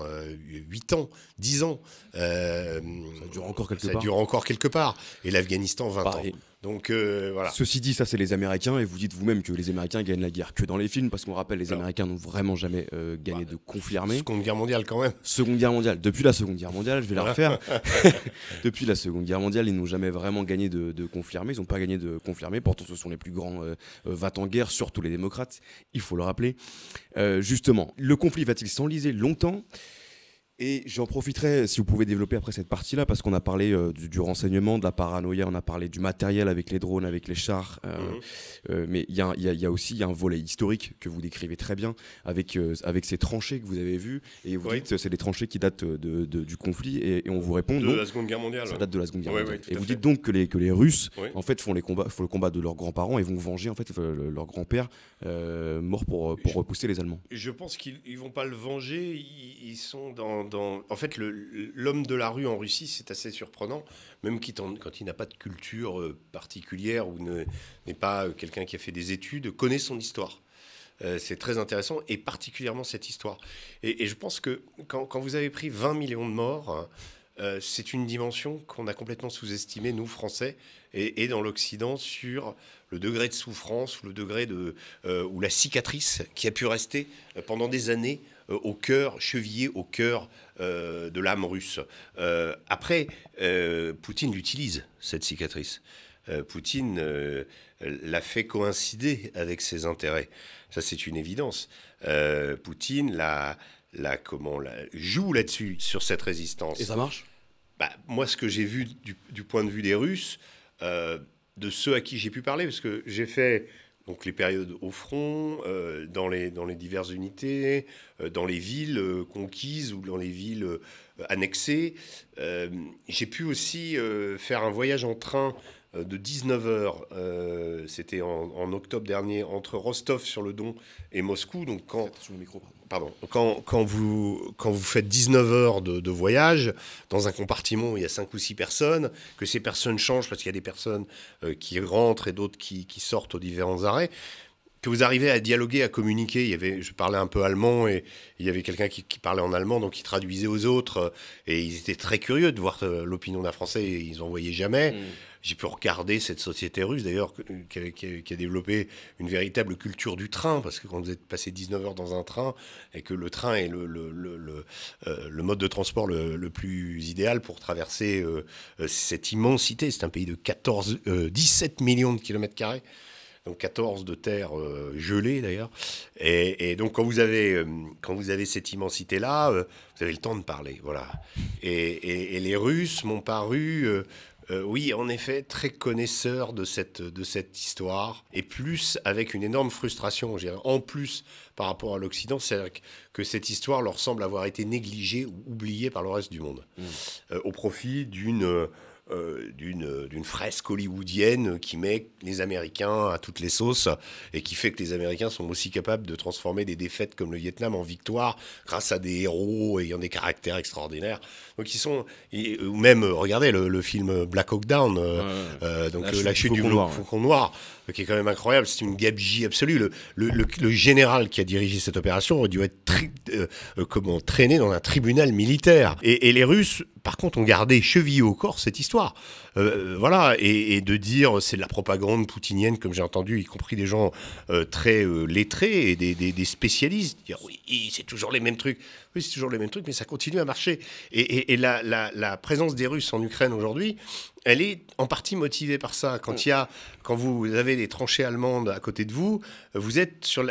8 ans, 10 ans. ça dure encore quelque ça part. dure encore quelque part. Et l'Afghanistan, 20 ans. Donc euh, voilà. Ceci dit, ça c'est les Américains et vous dites vous-même que les Américains gagnent la guerre que dans les films parce qu'on rappelle les Américains n'ont vraiment jamais euh, gagné de conflit armé. Seconde guerre mondiale quand même. Seconde guerre mondiale. Depuis la Seconde guerre mondiale, je vais la refaire. <laughs> <laughs> Depuis la Seconde guerre mondiale, ils n'ont jamais vraiment gagné de, de conflit armé. Ils n'ont pas gagné de conflit armé. Pourtant, ce sont les plus grands euh, en guerre, surtout les démocrates. Il faut le rappeler. Euh, justement, le conflit va-t-il s'enliser longtemps? Et j'en profiterai, si vous pouvez développer après cette partie-là, parce qu'on a parlé euh, du, renseignement, de la paranoïa, on a parlé du matériel avec les drones, avec les chars. Euh, mhm. euh, mais il y, a, aussi y a un volet historique que vous décrivez très bien, avec, avec ces tranchées que vous avez vues. Et vous dites que c'est des tranchées qui datent de, du conflit. Et, on vous répond. De la Seconde Guerre mondiale. Ça date de la Seconde Guerre mondiale. et vous dites donc que les, que les Russes, en fait, font, les combats, font le combat de leurs grands-parents et vont venger, en fait, leur grand-père mort pour, pour repousser les Allemands. Je pense qu'ils ne vont pas le venger. Ils, ils sont dans, En fait, l'homme de la rue en Russie, c'est assez surprenant, même quand il n'a pas de culture euh, particulière ou n'est pas euh, quelqu'un qui a fait des études, connaît son histoire. Euh, c'est très intéressant, et particulièrement cette histoire. Et, je pense que quand, vous avez pris 20 millions de morts, c'est une dimension qu'on a complètement sous-estimée, nous, Français, et, dans l'Occident, sur le degré de souffrance, ou le degré de, ou la cicatrice qui a pu rester pendant des années au cœur, chevillé au cœur euh, de l'âme russe. Euh, après, euh, Poutine l'utilise, cette cicatrice. Poutine l'a fait coïncider avec ses intérêts. Ça, c'est une évidence. Poutine la, la, comment, la, joue là-dessus, sur cette résistance. Et ça marche? Bah, Moi, ce que j'ai vu du, du, point de vue des Russes, de ceux à qui j'ai pu parler, parce que j'ai fait donc les périodes au front, euh, dans, les, diverses unités, euh, dans les villes euh, conquises ou dans les villes annexées. J'ai pu aussi faire un voyage en train de 19 heures, c'était en, en, octobre dernier, entre Rostov sur le Don et Moscou. Donc quand, sur le micro, pardon, quand, quand, vous, quand vous faites 19 heures de, voyage, dans un compartiment où il y a 5 ou 6 personnes, que ces personnes changent parce qu'il y a des personnes euh, qui rentrent et d'autres qui, qui, sortent aux différents arrêts, que vous arrivez à dialoguer, à communiquer. Il y avait, je parlais un peu allemand et il y avait quelqu'un qui, parlait en allemand, donc il traduisait aux autres. Euh, et ils étaient très curieux de voir euh, l'opinion d'un Français et ils n'en voyaient jamais. Mm. J'ai pu regarder cette société russe, d'ailleurs, qui, a développé une véritable culture du train, parce que quand vous êtes passé 19 heures dans un train, et que le train est le, le, le, euh, le mode de transport le, plus idéal pour traverser euh, cette immensité, c'est un pays de 14, 17 millions de kilomètres carrés donc 14 de terre gelée d'ailleurs. Et, donc quand vous avez, quand vous avez cette immensité-là, vous avez le temps de parler. Voilà. Et, et les Russes m'ont paru euh, oui, en effet, très connaisseur de cette, de cette histoire, et plus avec une énorme frustration, en plus par rapport à l'Occident, c'est que cette histoire leur semble avoir été négligée ou oubliée par le reste du monde, mmh. euh, au profit d'une euh, d'une fresque hollywoodienne qui met les Américains à toutes les sauces et qui fait que les Américains sont aussi capables de transformer des défaites comme le Vietnam en victoire grâce à des héros ayant des caractères extraordinaires. Donc ils sont, ou même, regardez le, film Black Hawk Down, euh, donc la, chute, du Faucon Noir, qui est quand même incroyable. C'est une gabegie absolue. Le, le, général qui a dirigé cette opération aurait dû être comment, traîné dans un tribunal militaire. Et, et les Russes par contre, on gardait chevillé au corps cette histoire. Euh, voilà, et, de dire c'est de la propagande poutinienne, comme j'ai entendu, y compris des gens euh, très euh, lettrés et des, spécialistes, dire oui, c'est toujours les mêmes trucs. Oui, c'est toujours les mêmes trucs, mais ça continue à marcher. Et, la, présence des Russes en Ukraine aujourd'hui, elle est en partie motivée par ça. Quand, y a, quand vous avez des tranchées allemandes à côté de vous, vous êtes sur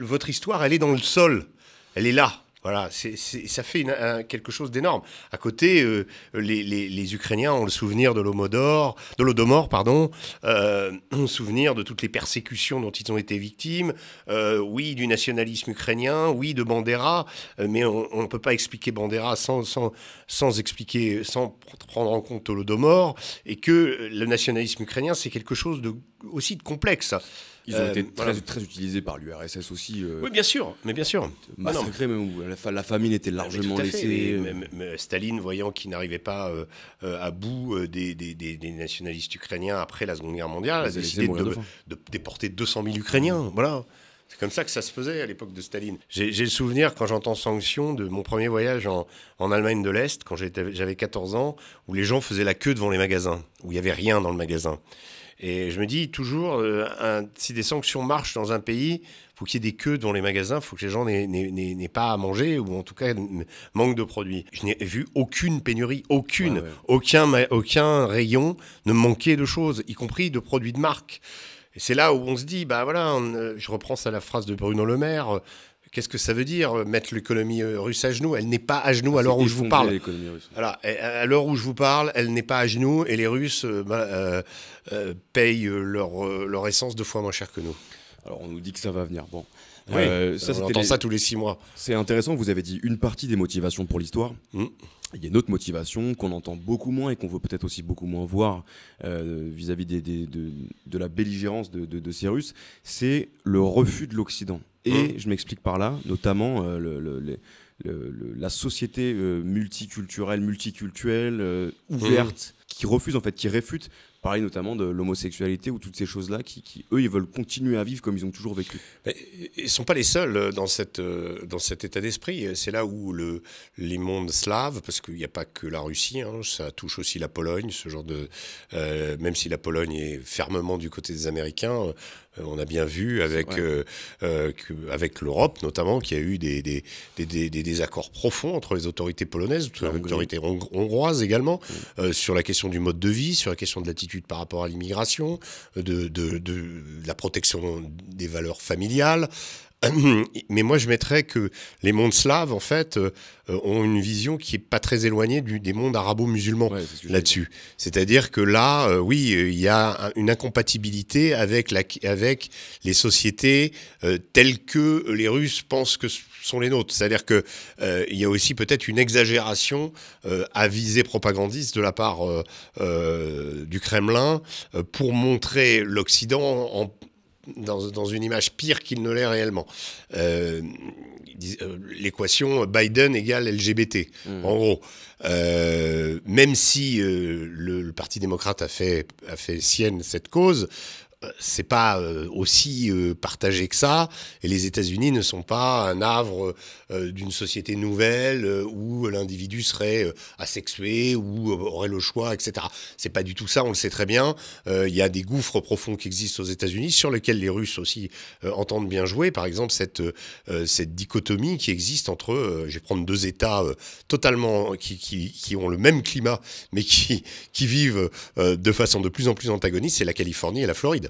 votre histoire, elle est dans le sol. Elle est là. Voilà, ça fait quelque chose d'énorme. À côté, euh, les, Ukrainiens ont le souvenir de l'Homodor, de l'Odomor, pardon, euh, ont le souvenir de toutes les persécutions dont ils ont été victimes. Euh, oui, du nationalisme ukrainien, oui, de Bandera, mais on ne peut pas expliquer Bandera sans, sans, sans expliquer, sans prendre en compte l'Odomor, et que le nationalisme ukrainien, c'est quelque chose aussi de complexe. Ils ont été euh, très, très, utilisés par l'URSS aussi. Euh, oui, bien sûr, mais bien sûr. Massacrés, même où la, famine était largement laissée. Euh. Staline, voyant qu'il n'arrivait pas à bout des, des, des, nationalistes ukrainiens après la Seconde Guerre mondiale, a décidé de, de, déporter 200 000 Ukrainiens. Voilà. C'est comme ça que ça se faisait à l'époque de Staline. J'ai le souvenir, quand j'entends sanction, de mon premier voyage en, en Allemagne de l'Est, quand j'avais 14 ans, où les gens faisaient la queue devant les magasins, où il n'y avait rien dans le magasin. Et je me dis toujours, euh, si des sanctions marchent dans un pays, faut qu'il y ait des queues dans les magasins, faut que les gens n'aient pas à manger ou en tout cas manquent de produits. Je n'ai vu aucune pénurie, aucune, aucun, aucun rayon ne manquait de choses, y compris de produits de marque. Et c'est là où on se dit, bah voilà, euh, je reprends ça la phrase de Bruno Le Maire, Qu'est-ce que ça veut dire euh, mettre l'économie euh, russe à genoux? Elle n'est pas à genoux à l'heure où je vous parle. Voilà, à l'heure où je vous parle, elle n'est pas à genoux et les Russes euh, bah, payent leur, leur essence deux fois moins cher que nous. Alors on nous dit que ça va venir. Bon. ça, on entend ça tous les six mois. C'est intéressant, vous avez dit une partie des motivations pour l'histoire. Mmh. Il y a une autre motivation qu'on entend beaucoup moins et qu'on veut peut-être aussi beaucoup moins voir vis-à-vis de, de, la belligérance de, de ces Russes, c'est le refus de l'Occident. Et mmh. je m'explique par là, notamment euh, le, la société euh, multiculturelle, multiculturelle, euh, ouverte, mmh. qui refuse en fait, qui réfute Pareil notamment de l'homosexualité ou toutes ces choses-là qui, eux, ils veulent continuer à vivre comme ils ont toujours vécu. ils ne sont pas les seuls euh, dans, cette, euh, dans cet état d'esprit. C'est là où le, les mondes slaves, parce qu'il n'y a pas que la Russie, hein, ça touche aussi la Pologne, ce genre de. Euh, même si la Pologne est fermement du côté des Américains, on a bien vu avec, avec l'Europe notamment qu'il y a eu des, des, des, des, accords profonds entre les autorités polonaises, les autorités hongroises également, sur la question du mode de vie, sur la question de l'attitude par rapport à l'immigration, de, la protection des valeurs familiales. <clears throat> Mais moi, je mettrais que les mondes slaves, en fait, euh, ont une vision qui est pas très éloignée du, des mondes arabo-musulmans là-dessus. C'est-à-dire que là, euh, oui, il y a une incompatibilité avec, la, avec les sociétés euh, telles que les Russes pensent que sont les nôtres. C'est-à-dire qu'il euh, y a aussi peut-être une exagération euh, à visée propagandiste de la part euh, du Kremlin pour montrer l'Occident dans, une image pire qu'il ne l'est réellement. L'équation Biden égale LGBT, mmh. en gros. même si le, Parti démocrate a fait, a fait sienne cette cause, c'est pas euh, aussi euh, partagé que ça, et les États-Unis ne sont pas un havre euh, d'une société nouvelle où l'individu serait asexué ou aurait le choix, etc. C'est pas du tout ça, on le sait très bien. Il y a des gouffres profonds qui existent aux États-Unis sur lesquels les Russes aussi entendent bien jouer. Par exemple, cette, cette dichotomie qui existe entre, je vais prendre deux États totalement qui, qui, qui, ont le même climat, mais qui, qui vivent de façon de plus en plus antagoniste, c'est la Californie et la Floride.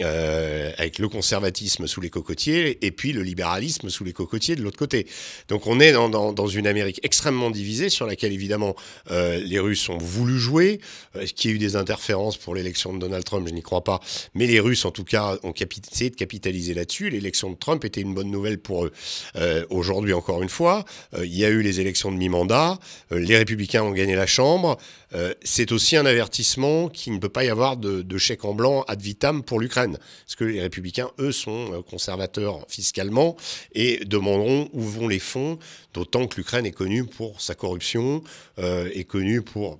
euh, avec le conservatisme sous les cocotiers et puis le libéralisme sous les cocotiers de l'autre côté. Donc on est dans, une Amérique extrêmement divisée sur laquelle évidemment euh, les Russes ont voulu jouer. Est-ce qu'il y a eu des interférences pour l'élection de Donald Trump Je n'y crois pas. Mais les Russes en tout cas ont essayé de capitaliser là-dessus. L'élection de Trump était une bonne nouvelle pour eux. Euh, Aujourd'hui encore une fois, euh, il y a eu les élections de mi-mandat. Euh, les républicains ont gagné la Chambre. Euh, c'est aussi un avertissement qu'il ne peut pas y avoir de chèque en blanc ad vitam pour l'Ukraine. Parce que les républicains, eux, sont euh, conservateurs fiscalement et demanderont où vont les fonds, d'autant que l'Ukraine est connue pour sa corruption, euh, est connue pour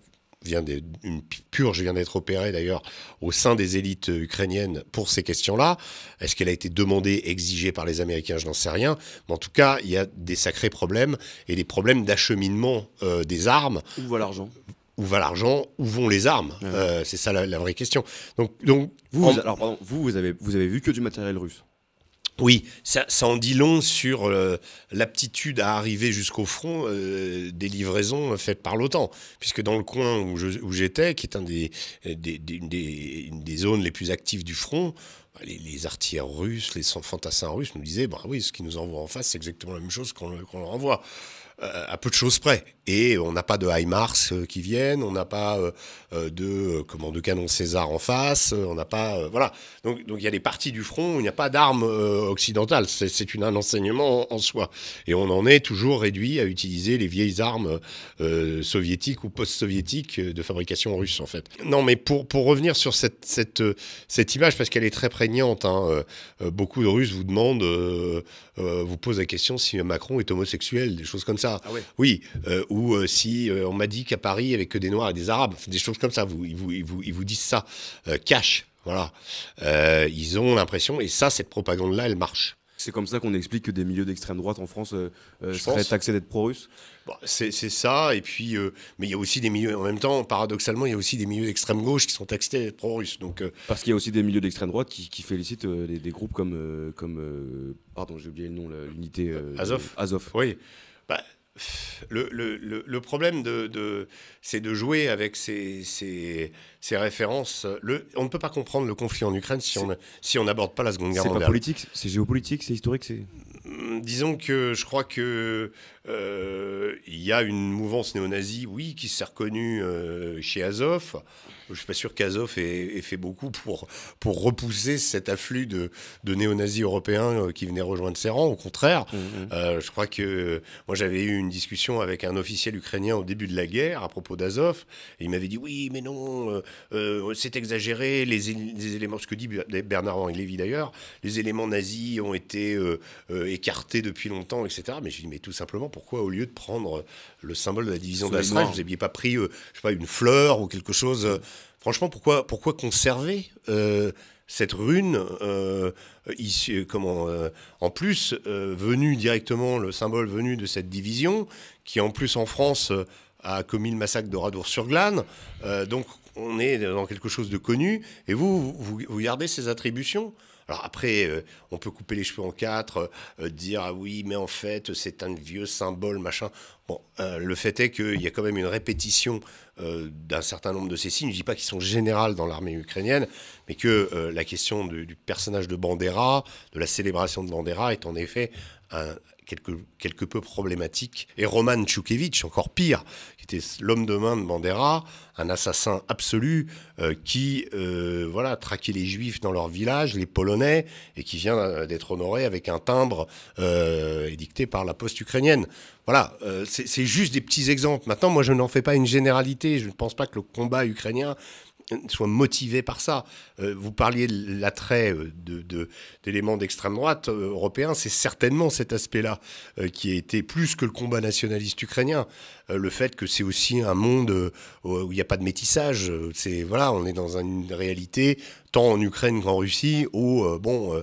une purge vient d'être opérée d'ailleurs au sein des élites ukrainiennes pour ces questions-là. Est-ce qu'elle a été demandée, exigée par les Américains? Je n'en sais rien. Mais en tout cas, il y a des sacrés problèmes et des problèmes d'acheminement euh, des armes. Où va l'argent? Où va l'argent, où vont les armes ouais. euh, C'est ça la, la, vraie question. Donc, donc vous, en... vous, alors, pardon, vous, vous avez, vous avez vu que du matériel russe oui, ça, ça, en dit long sur euh, l'aptitude à arriver jusqu'au front euh, des livraisons faites par l'OTAN. Puisque dans le coin où j'étais, qui est un des, des, des, zones les plus actives du front, les, les, artilleurs russes, les fantassins russes nous disaient, bah oui, ce qu'ils nous envoient en face, c'est exactement la même chose qu'on qu leur envoie. Euh, à peu de choses près. Et on n'a pas de HIMARS euh, qui viennent, on n'a pas euh, de, comment, de canon César en face, on n'a pas. voilà. Donc, il y a des parties du front où il n'y a pas d'armes occidentales. C'est un enseignement en, en, soi. Et on en est toujours réduit à utiliser les vieilles armes soviétiques ou post-soviétiques de fabrication russe, en fait. Non, mais pour, pour revenir sur cette, cette, cette image, parce qu'elle est très prégnante, hein, beaucoup de Russes vous demandent, vous posent la question si Macron est homosexuel, des choses comme ça. Ah ouais. Oui, euh, ou euh, si euh, on m'a dit qu'à Paris, il n'y avait que des Noirs et des Arabes, des choses comme ça, vous, ils, vous, ils, vous, ils vous disent ça, cash, voilà. ils ont l'impression, et ça, cette propagande-là, elle marche. C'est comme ça qu'on explique que des milieux d'extrême droite en France seraient taxés d'être pro-russes bon, C'est ça, et puis, mais il y a aussi des milieux, en même temps, paradoxalement, il y a aussi des milieux d'extrême gauche qui sont taxés d'être pro-russes. Donc, Parce qu'il y a aussi des milieux d'extrême droite qui, qui félicitent des, des, groupes comme, comme pardon, j'ai oublié le nom, l'unité Azov. Azov. Oui. Bah, le, le, le, problème, de, de c'est de jouer avec ces, ces, ces références. Le, on ne peut pas comprendre le conflit en Ukraine si on si on n'aborde pas la Seconde Guerre mondiale. C'est politique, c'est géopolitique, c'est historique, c'est. Disons que je crois que euh, il y a une mouvance néo-nazie, oui, qui s'est reconnue euh, chez Azov. Je suis pas sûr qu'Azov ait, ait, fait beaucoup pour, pour repousser cet afflux de, de néo-nazis européens qui venaient rejoindre ses rangs. Au contraire, mmh, mmh. Euh, je crois que moi j'avais eu une discussion avec un officiel ukrainien au début de la guerre à propos d'Azov. Il m'avait dit oui, mais non, euh, c'est exagéré. Les, les, éléments, ce que dit Bernard-Henri Lévy d'ailleurs, les éléments nazis ont été euh, écartés depuis longtemps, etc. Mais je lui dis mais tout simplement pourquoi au lieu de prendre le symbole de la division d'Astra, vous n'aviez pas pris, je sais pas, une fleur ou quelque chose franchement, pourquoi, pourquoi conserver euh, cette rune euh, ici, comment, euh, en plus venu directement, le symbole venu de cette division, qui en plus en France a commis le massacre de Radour-sur-Glane. donc on est dans quelque chose de connu. Et vous, vous, vous gardez ces attributions? Alors après, euh, on peut couper les cheveux en quatre, euh, dire ah oui, mais en fait, c'est un vieux symbole, machin. Bon, euh, le fait est qu'il y a quand même une répétition d'un certain nombre de ces signes. Je ne dis pas qu'ils sont généraux dans l'armée ukrainienne, mais que la question du, du, personnage de Bandera, de la célébration de Bandera, est en effet un, quelque, quelque peu problématique. Et Roman Tchoukevitch, encore pire, qui était l'homme de main de Bandera, un assassin absolu euh, qui euh, voilà traquait les juifs dans leur village, les polonais, et qui vient d'être honoré avec un timbre euh, édicté par la poste ukrainienne. Voilà, euh, c'est juste des petits exemples. Maintenant, moi, je n'en fais pas une généralité. Je ne pense pas que le combat ukrainien soit motivé par ça. Euh, vous parliez de l'attrait d'éléments de, de, d'extrême droite euh, européens, c'est certainement cet aspect-là euh, qui a été plus que le combat nationaliste ukrainien. Euh, le fait que c'est aussi un monde euh, où il n'y a pas de métissage. C'est voilà, on est dans une réalité tant en Ukraine qu'en Russie où euh, bon,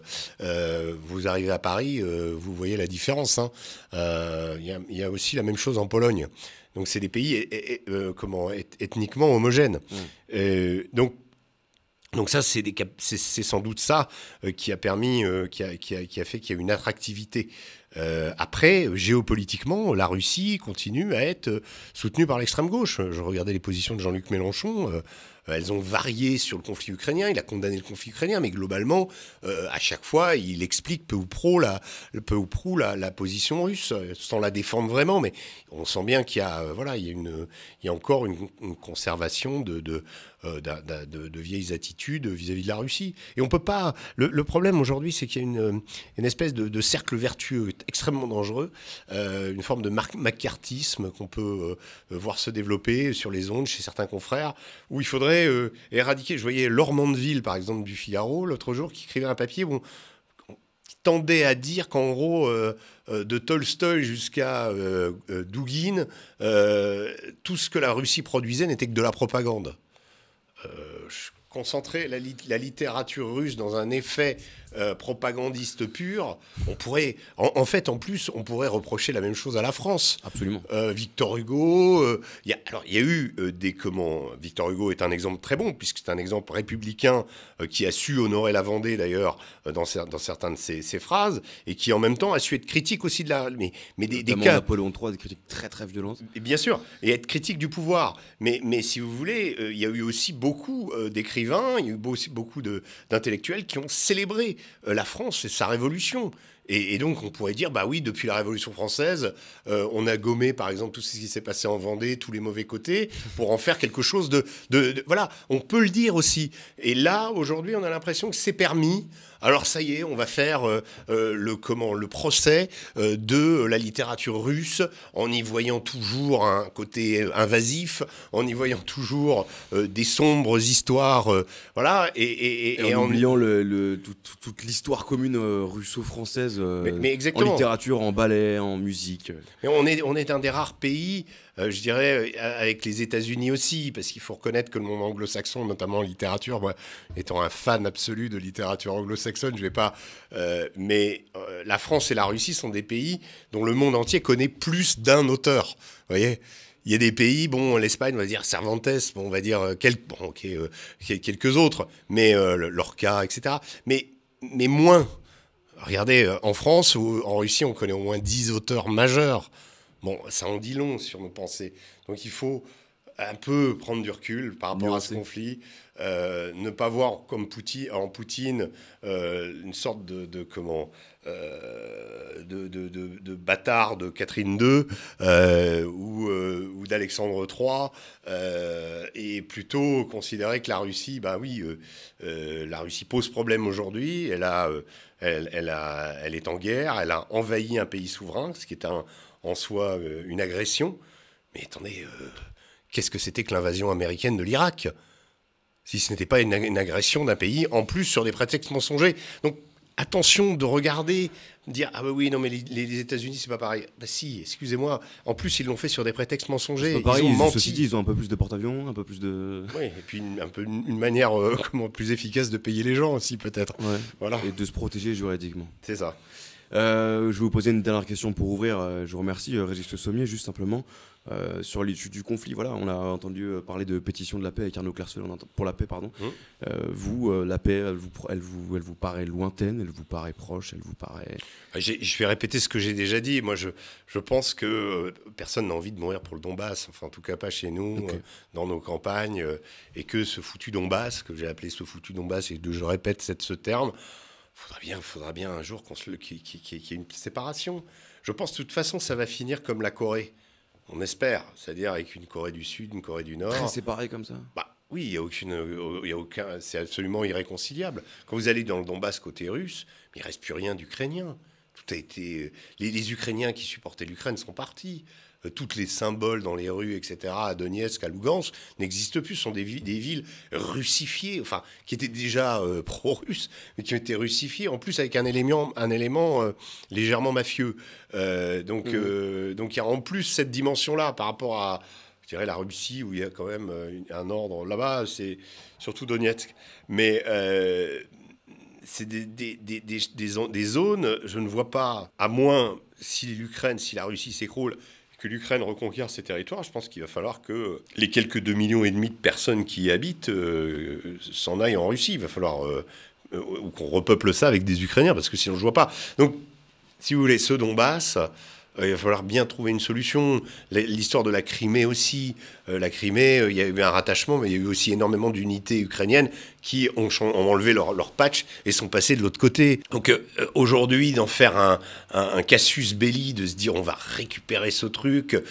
vous arrivez à Paris, vous voyez la différence. Il hein. y, y, a aussi la même chose en Pologne. Donc c'est des pays et, et, euh, comment, ethniquement homogènes. Mmh. Euh, donc donc ça, c'est sans doute ça euh, qui a permis, euh, qui, a, qui, a, qui, a, fait qu'il y a une attractivité après, géopolitiquement, la Russie continue à être soutenue par l'extrême gauche. Je regardais les positions de Jean-Luc Mélenchon. Euh, elles ont varié sur le conflit ukrainien. Il a condamné le conflit ukrainien, mais globalement, euh, à chaque fois, il explique peu ou pro la, ou prou la, position russe, sans la défendre vraiment. Mais on sent bien qu'il y a, euh, voilà, il y a, encore une, conservation de, de, vieilles attitudes vis-à-vis de la Russie. Et on peut pas. Le, problème aujourd'hui, c'est qu'il y a une, une espèce de, cercle vertueux extrêmement dangereux, une forme de macartisme qu'on peut voir se développer sur les ondes chez certains confrères, où il faudrait euh, éradiquer. Je voyais Laure Mandeville, par exemple, du Figaro, l'autre jour, qui écrivait un papier où qui tendait à dire qu'en gros, euh, euh, de Tolstoï jusqu'à Douguin, tout ce que la Russie produisait n'était que de la propagande. Concentrer la, la, littérature russe dans un effet euh, propagandiste pur, on pourrait, en, fait, en plus, on pourrait reprocher la même chose à la France. Absolument. Euh, Victor Hugo, euh, il y a, alors il y a eu des comment. Victor Hugo est un exemple très bon puisque c'est un exemple républicain qui a su honorer la Vendée d'ailleurs dans, dans certains de ses, phrases et qui en même temps a su être critique aussi de la, mais, mais des, des cas. Napoléon III, des critiques très très violentes. Et bien sûr, et être critique du pouvoir. Mais, mais si vous voulez, il y a eu aussi beaucoup d'écrivains, il y a eu aussi beaucoup d'intellectuels qui ont célébré la France et sa révolution. Et, donc, on pourrait dire, bah oui, depuis la Révolution française, euh, on a gommé, par exemple, tout ce qui s'est passé en Vendée, tous les mauvais côtés, pour en faire quelque chose de, de voilà, on peut le dire aussi. Et là, aujourd'hui, on a l'impression que c'est permis alors ça y est, on va faire euh, euh, le, comment, le procès euh, de la littérature russe en y voyant toujours un côté invasif, en y voyant toujours des sombres histoires. voilà, et, en, oubliant le, toute l'histoire commune russo-française en littérature, en ballet, en musique. Mais on est, on est un des rares pays euh, je dirais euh, avec les États-Unis aussi, parce qu'il faut reconnaître que le monde anglo-saxon, notamment en littérature, moi, étant un fan absolu de littérature anglo-saxonne, je vais pas. Euh, mais la France et la Russie sont des pays dont le monde entier connaît plus d'un auteur. Vous voyez il y a des pays, bon, l'Espagne, on va dire Cervantes, bon, on va dire quelques autres, mais Lorca, etc. Mais, mais moins. Regardez, en France ou en Russie, on connaît au moins 10 auteurs majeurs. Bon, ça en dit long sur nos pensées. Donc il faut un peu prendre du recul par rapport à ce conflit, euh, ne pas voir comme Poutine, en Poutine euh, une sorte de, comment euh, de, de, de, bâtard de Catherine II ou, ou d'Alexandre III, et plutôt considérer que la Russie, bah oui, la Russie pose problème aujourd'hui. Elle a, elle, elle, a, elle est en guerre, elle a envahi un pays souverain, ce qui est un en soi euh, une agression. Mais attendez, euh, qu'est-ce que c'était que l'invasion américaine de l'Irak? Si ce n'était pas une, agression d'un pays, en plus sur des prétextes mensongers. Donc attention de regarder, dire ah bah oui non mais les, États-Unis c'est pas pareil. Bah si, excusez-moi. En plus ils l'ont fait sur des prétextes mensongers. Pas pareil, ils ont menti. ils ont un peu plus de porte-avions, un peu plus de. Oui, et puis une, un peu une, manière euh, <laughs> comment plus efficace de payer les gens aussi peut-être. Voilà. Et de se protéger juridiquement. C'est ça. Euh, je vais vous poser une dernière question pour ouvrir. Euh, je vous remercie, euh, Régis Le Sommier, juste simplement. sur l'étude du conflit, voilà, on a entendu parler de pétition de la paix avec Arnaud Clercel pour la paix, pardon. Mmh. vous, la paix, elle vous, elle, vous, elle vous paraît lointaine, elle vous paraît proche, elle vous paraît. Je vais répéter ce que j'ai déjà dit. Moi, je, je pense que personne n'a envie de mourir pour le Donbass, enfin, en tout cas pas chez nous, dans nos campagnes, et que ce foutu Donbass, que j'ai appelé ce foutu Donbass, et je répète cette, ce terme, faudra bien, faudra bien un jour qu'il y, ait une séparation. Je pense de toute façon, ça va finir comme la Corée. On espère, c'est-à-dire avec une Corée du Sud, une Corée du Nord. Très séparée comme ça. Bah, oui, il y a aucune, il y a aucun, c'est absolument irréconciliable. Quand vous allez dans le Donbass côté russe, il reste plus rien d'ukrainien. Tout a été, les, les Ukrainiens qui supportaient l'Ukraine sont partis. Euh, toutes les symboles dans les rues, etc., à Donetsk, à Lugansk, n'existent plus. Ce sont des, des, villes russifiées, enfin, qui étaient déjà euh, pro-russes, mais qui ont été russifiées, en plus avec un élément, un élément euh, légèrement mafieux. donc, mmh. donc il y a en plus cette dimension-là par rapport à, je dirais, la Russie, où il y a quand même un ordre. Là-bas, c'est surtout Donetsk. Mais c'est des, des, des, des, zones, je ne vois pas, à moins si l'Ukraine, si la Russie s'écroule, que l'Ukraine reconquiert ces territoires, je pense qu'il va falloir que les quelques 2 millions et demi de personnes qui y habitent euh, s'en aillent en Russie. Il va falloir euh, euh, qu'on repeuple ça avec des Ukrainiens, parce que sinon je vois pas. Donc si vous voulez, ce Donbass, euh, il va falloir bien trouver une solution. L'histoire de la Crimée aussi. La Crimée, il y a eu un rattachement, mais il y a eu aussi énormément d'unités ukrainiennes qui ont, enlevé leur, patch et sont passées de l'autre côté. Donc aujourd'hui, d'en faire un, un, casus belli, de se dire on va récupérer ce truc,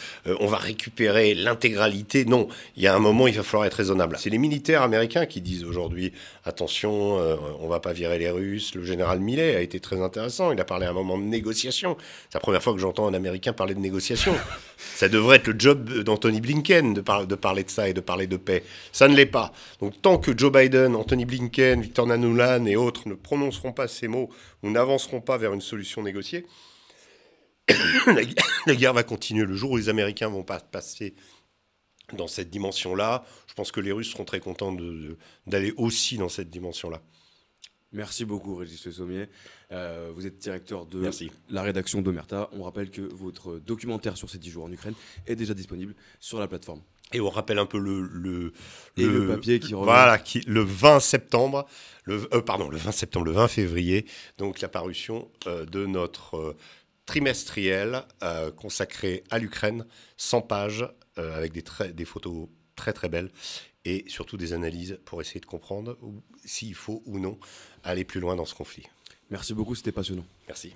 on va récupérer l'intégralité. Non, il y a un moment, il va falloir être raisonnable. C'est les militaires américains qui disent aujourd'hui attention, on va pas virer les Russes. Le général Millet a été très intéressant. Il a parlé à un moment de négociation. C'est la première fois que j'entends un Américain parler de négociation. <laughs> ça devrait être le job d'Anthony Blinken de, de, parler de ça et de parler de paix. Ça ne l'est pas. Donc tant que Joe Biden, Anthony Blinken, Victor Nanoulan et autres ne prononceront pas ces mots ou n'avanceront pas vers une solution négociée, <coughs> <coughs> la, guerre va continuer. Le jour où les Américains vont pas passer dans cette dimension-là, je pense que les Russes seront très contents d'aller aussi dans cette dimension-là. Merci beaucoup, Régis Sommier. Euh, vous êtes directeur de la rédaction d'Omerta. On rappelle que votre documentaire sur ces 10 jours en Ukraine est déjà disponible sur la plateforme. Et on rappelle un peu le, le, Et le, papier qui revient. Voilà, qui, le 20 septembre, le, euh, pardon, le 20 septembre, le 20 février, donc la parution euh, de notre trimestriel consacré à l'Ukraine, 100 pages, avec des, des photos très très belles et surtout des analyses pour essayer de comprendre s'il faut ou non aller plus loin dans ce conflit. Merci beaucoup, c'était passionnant. Merci.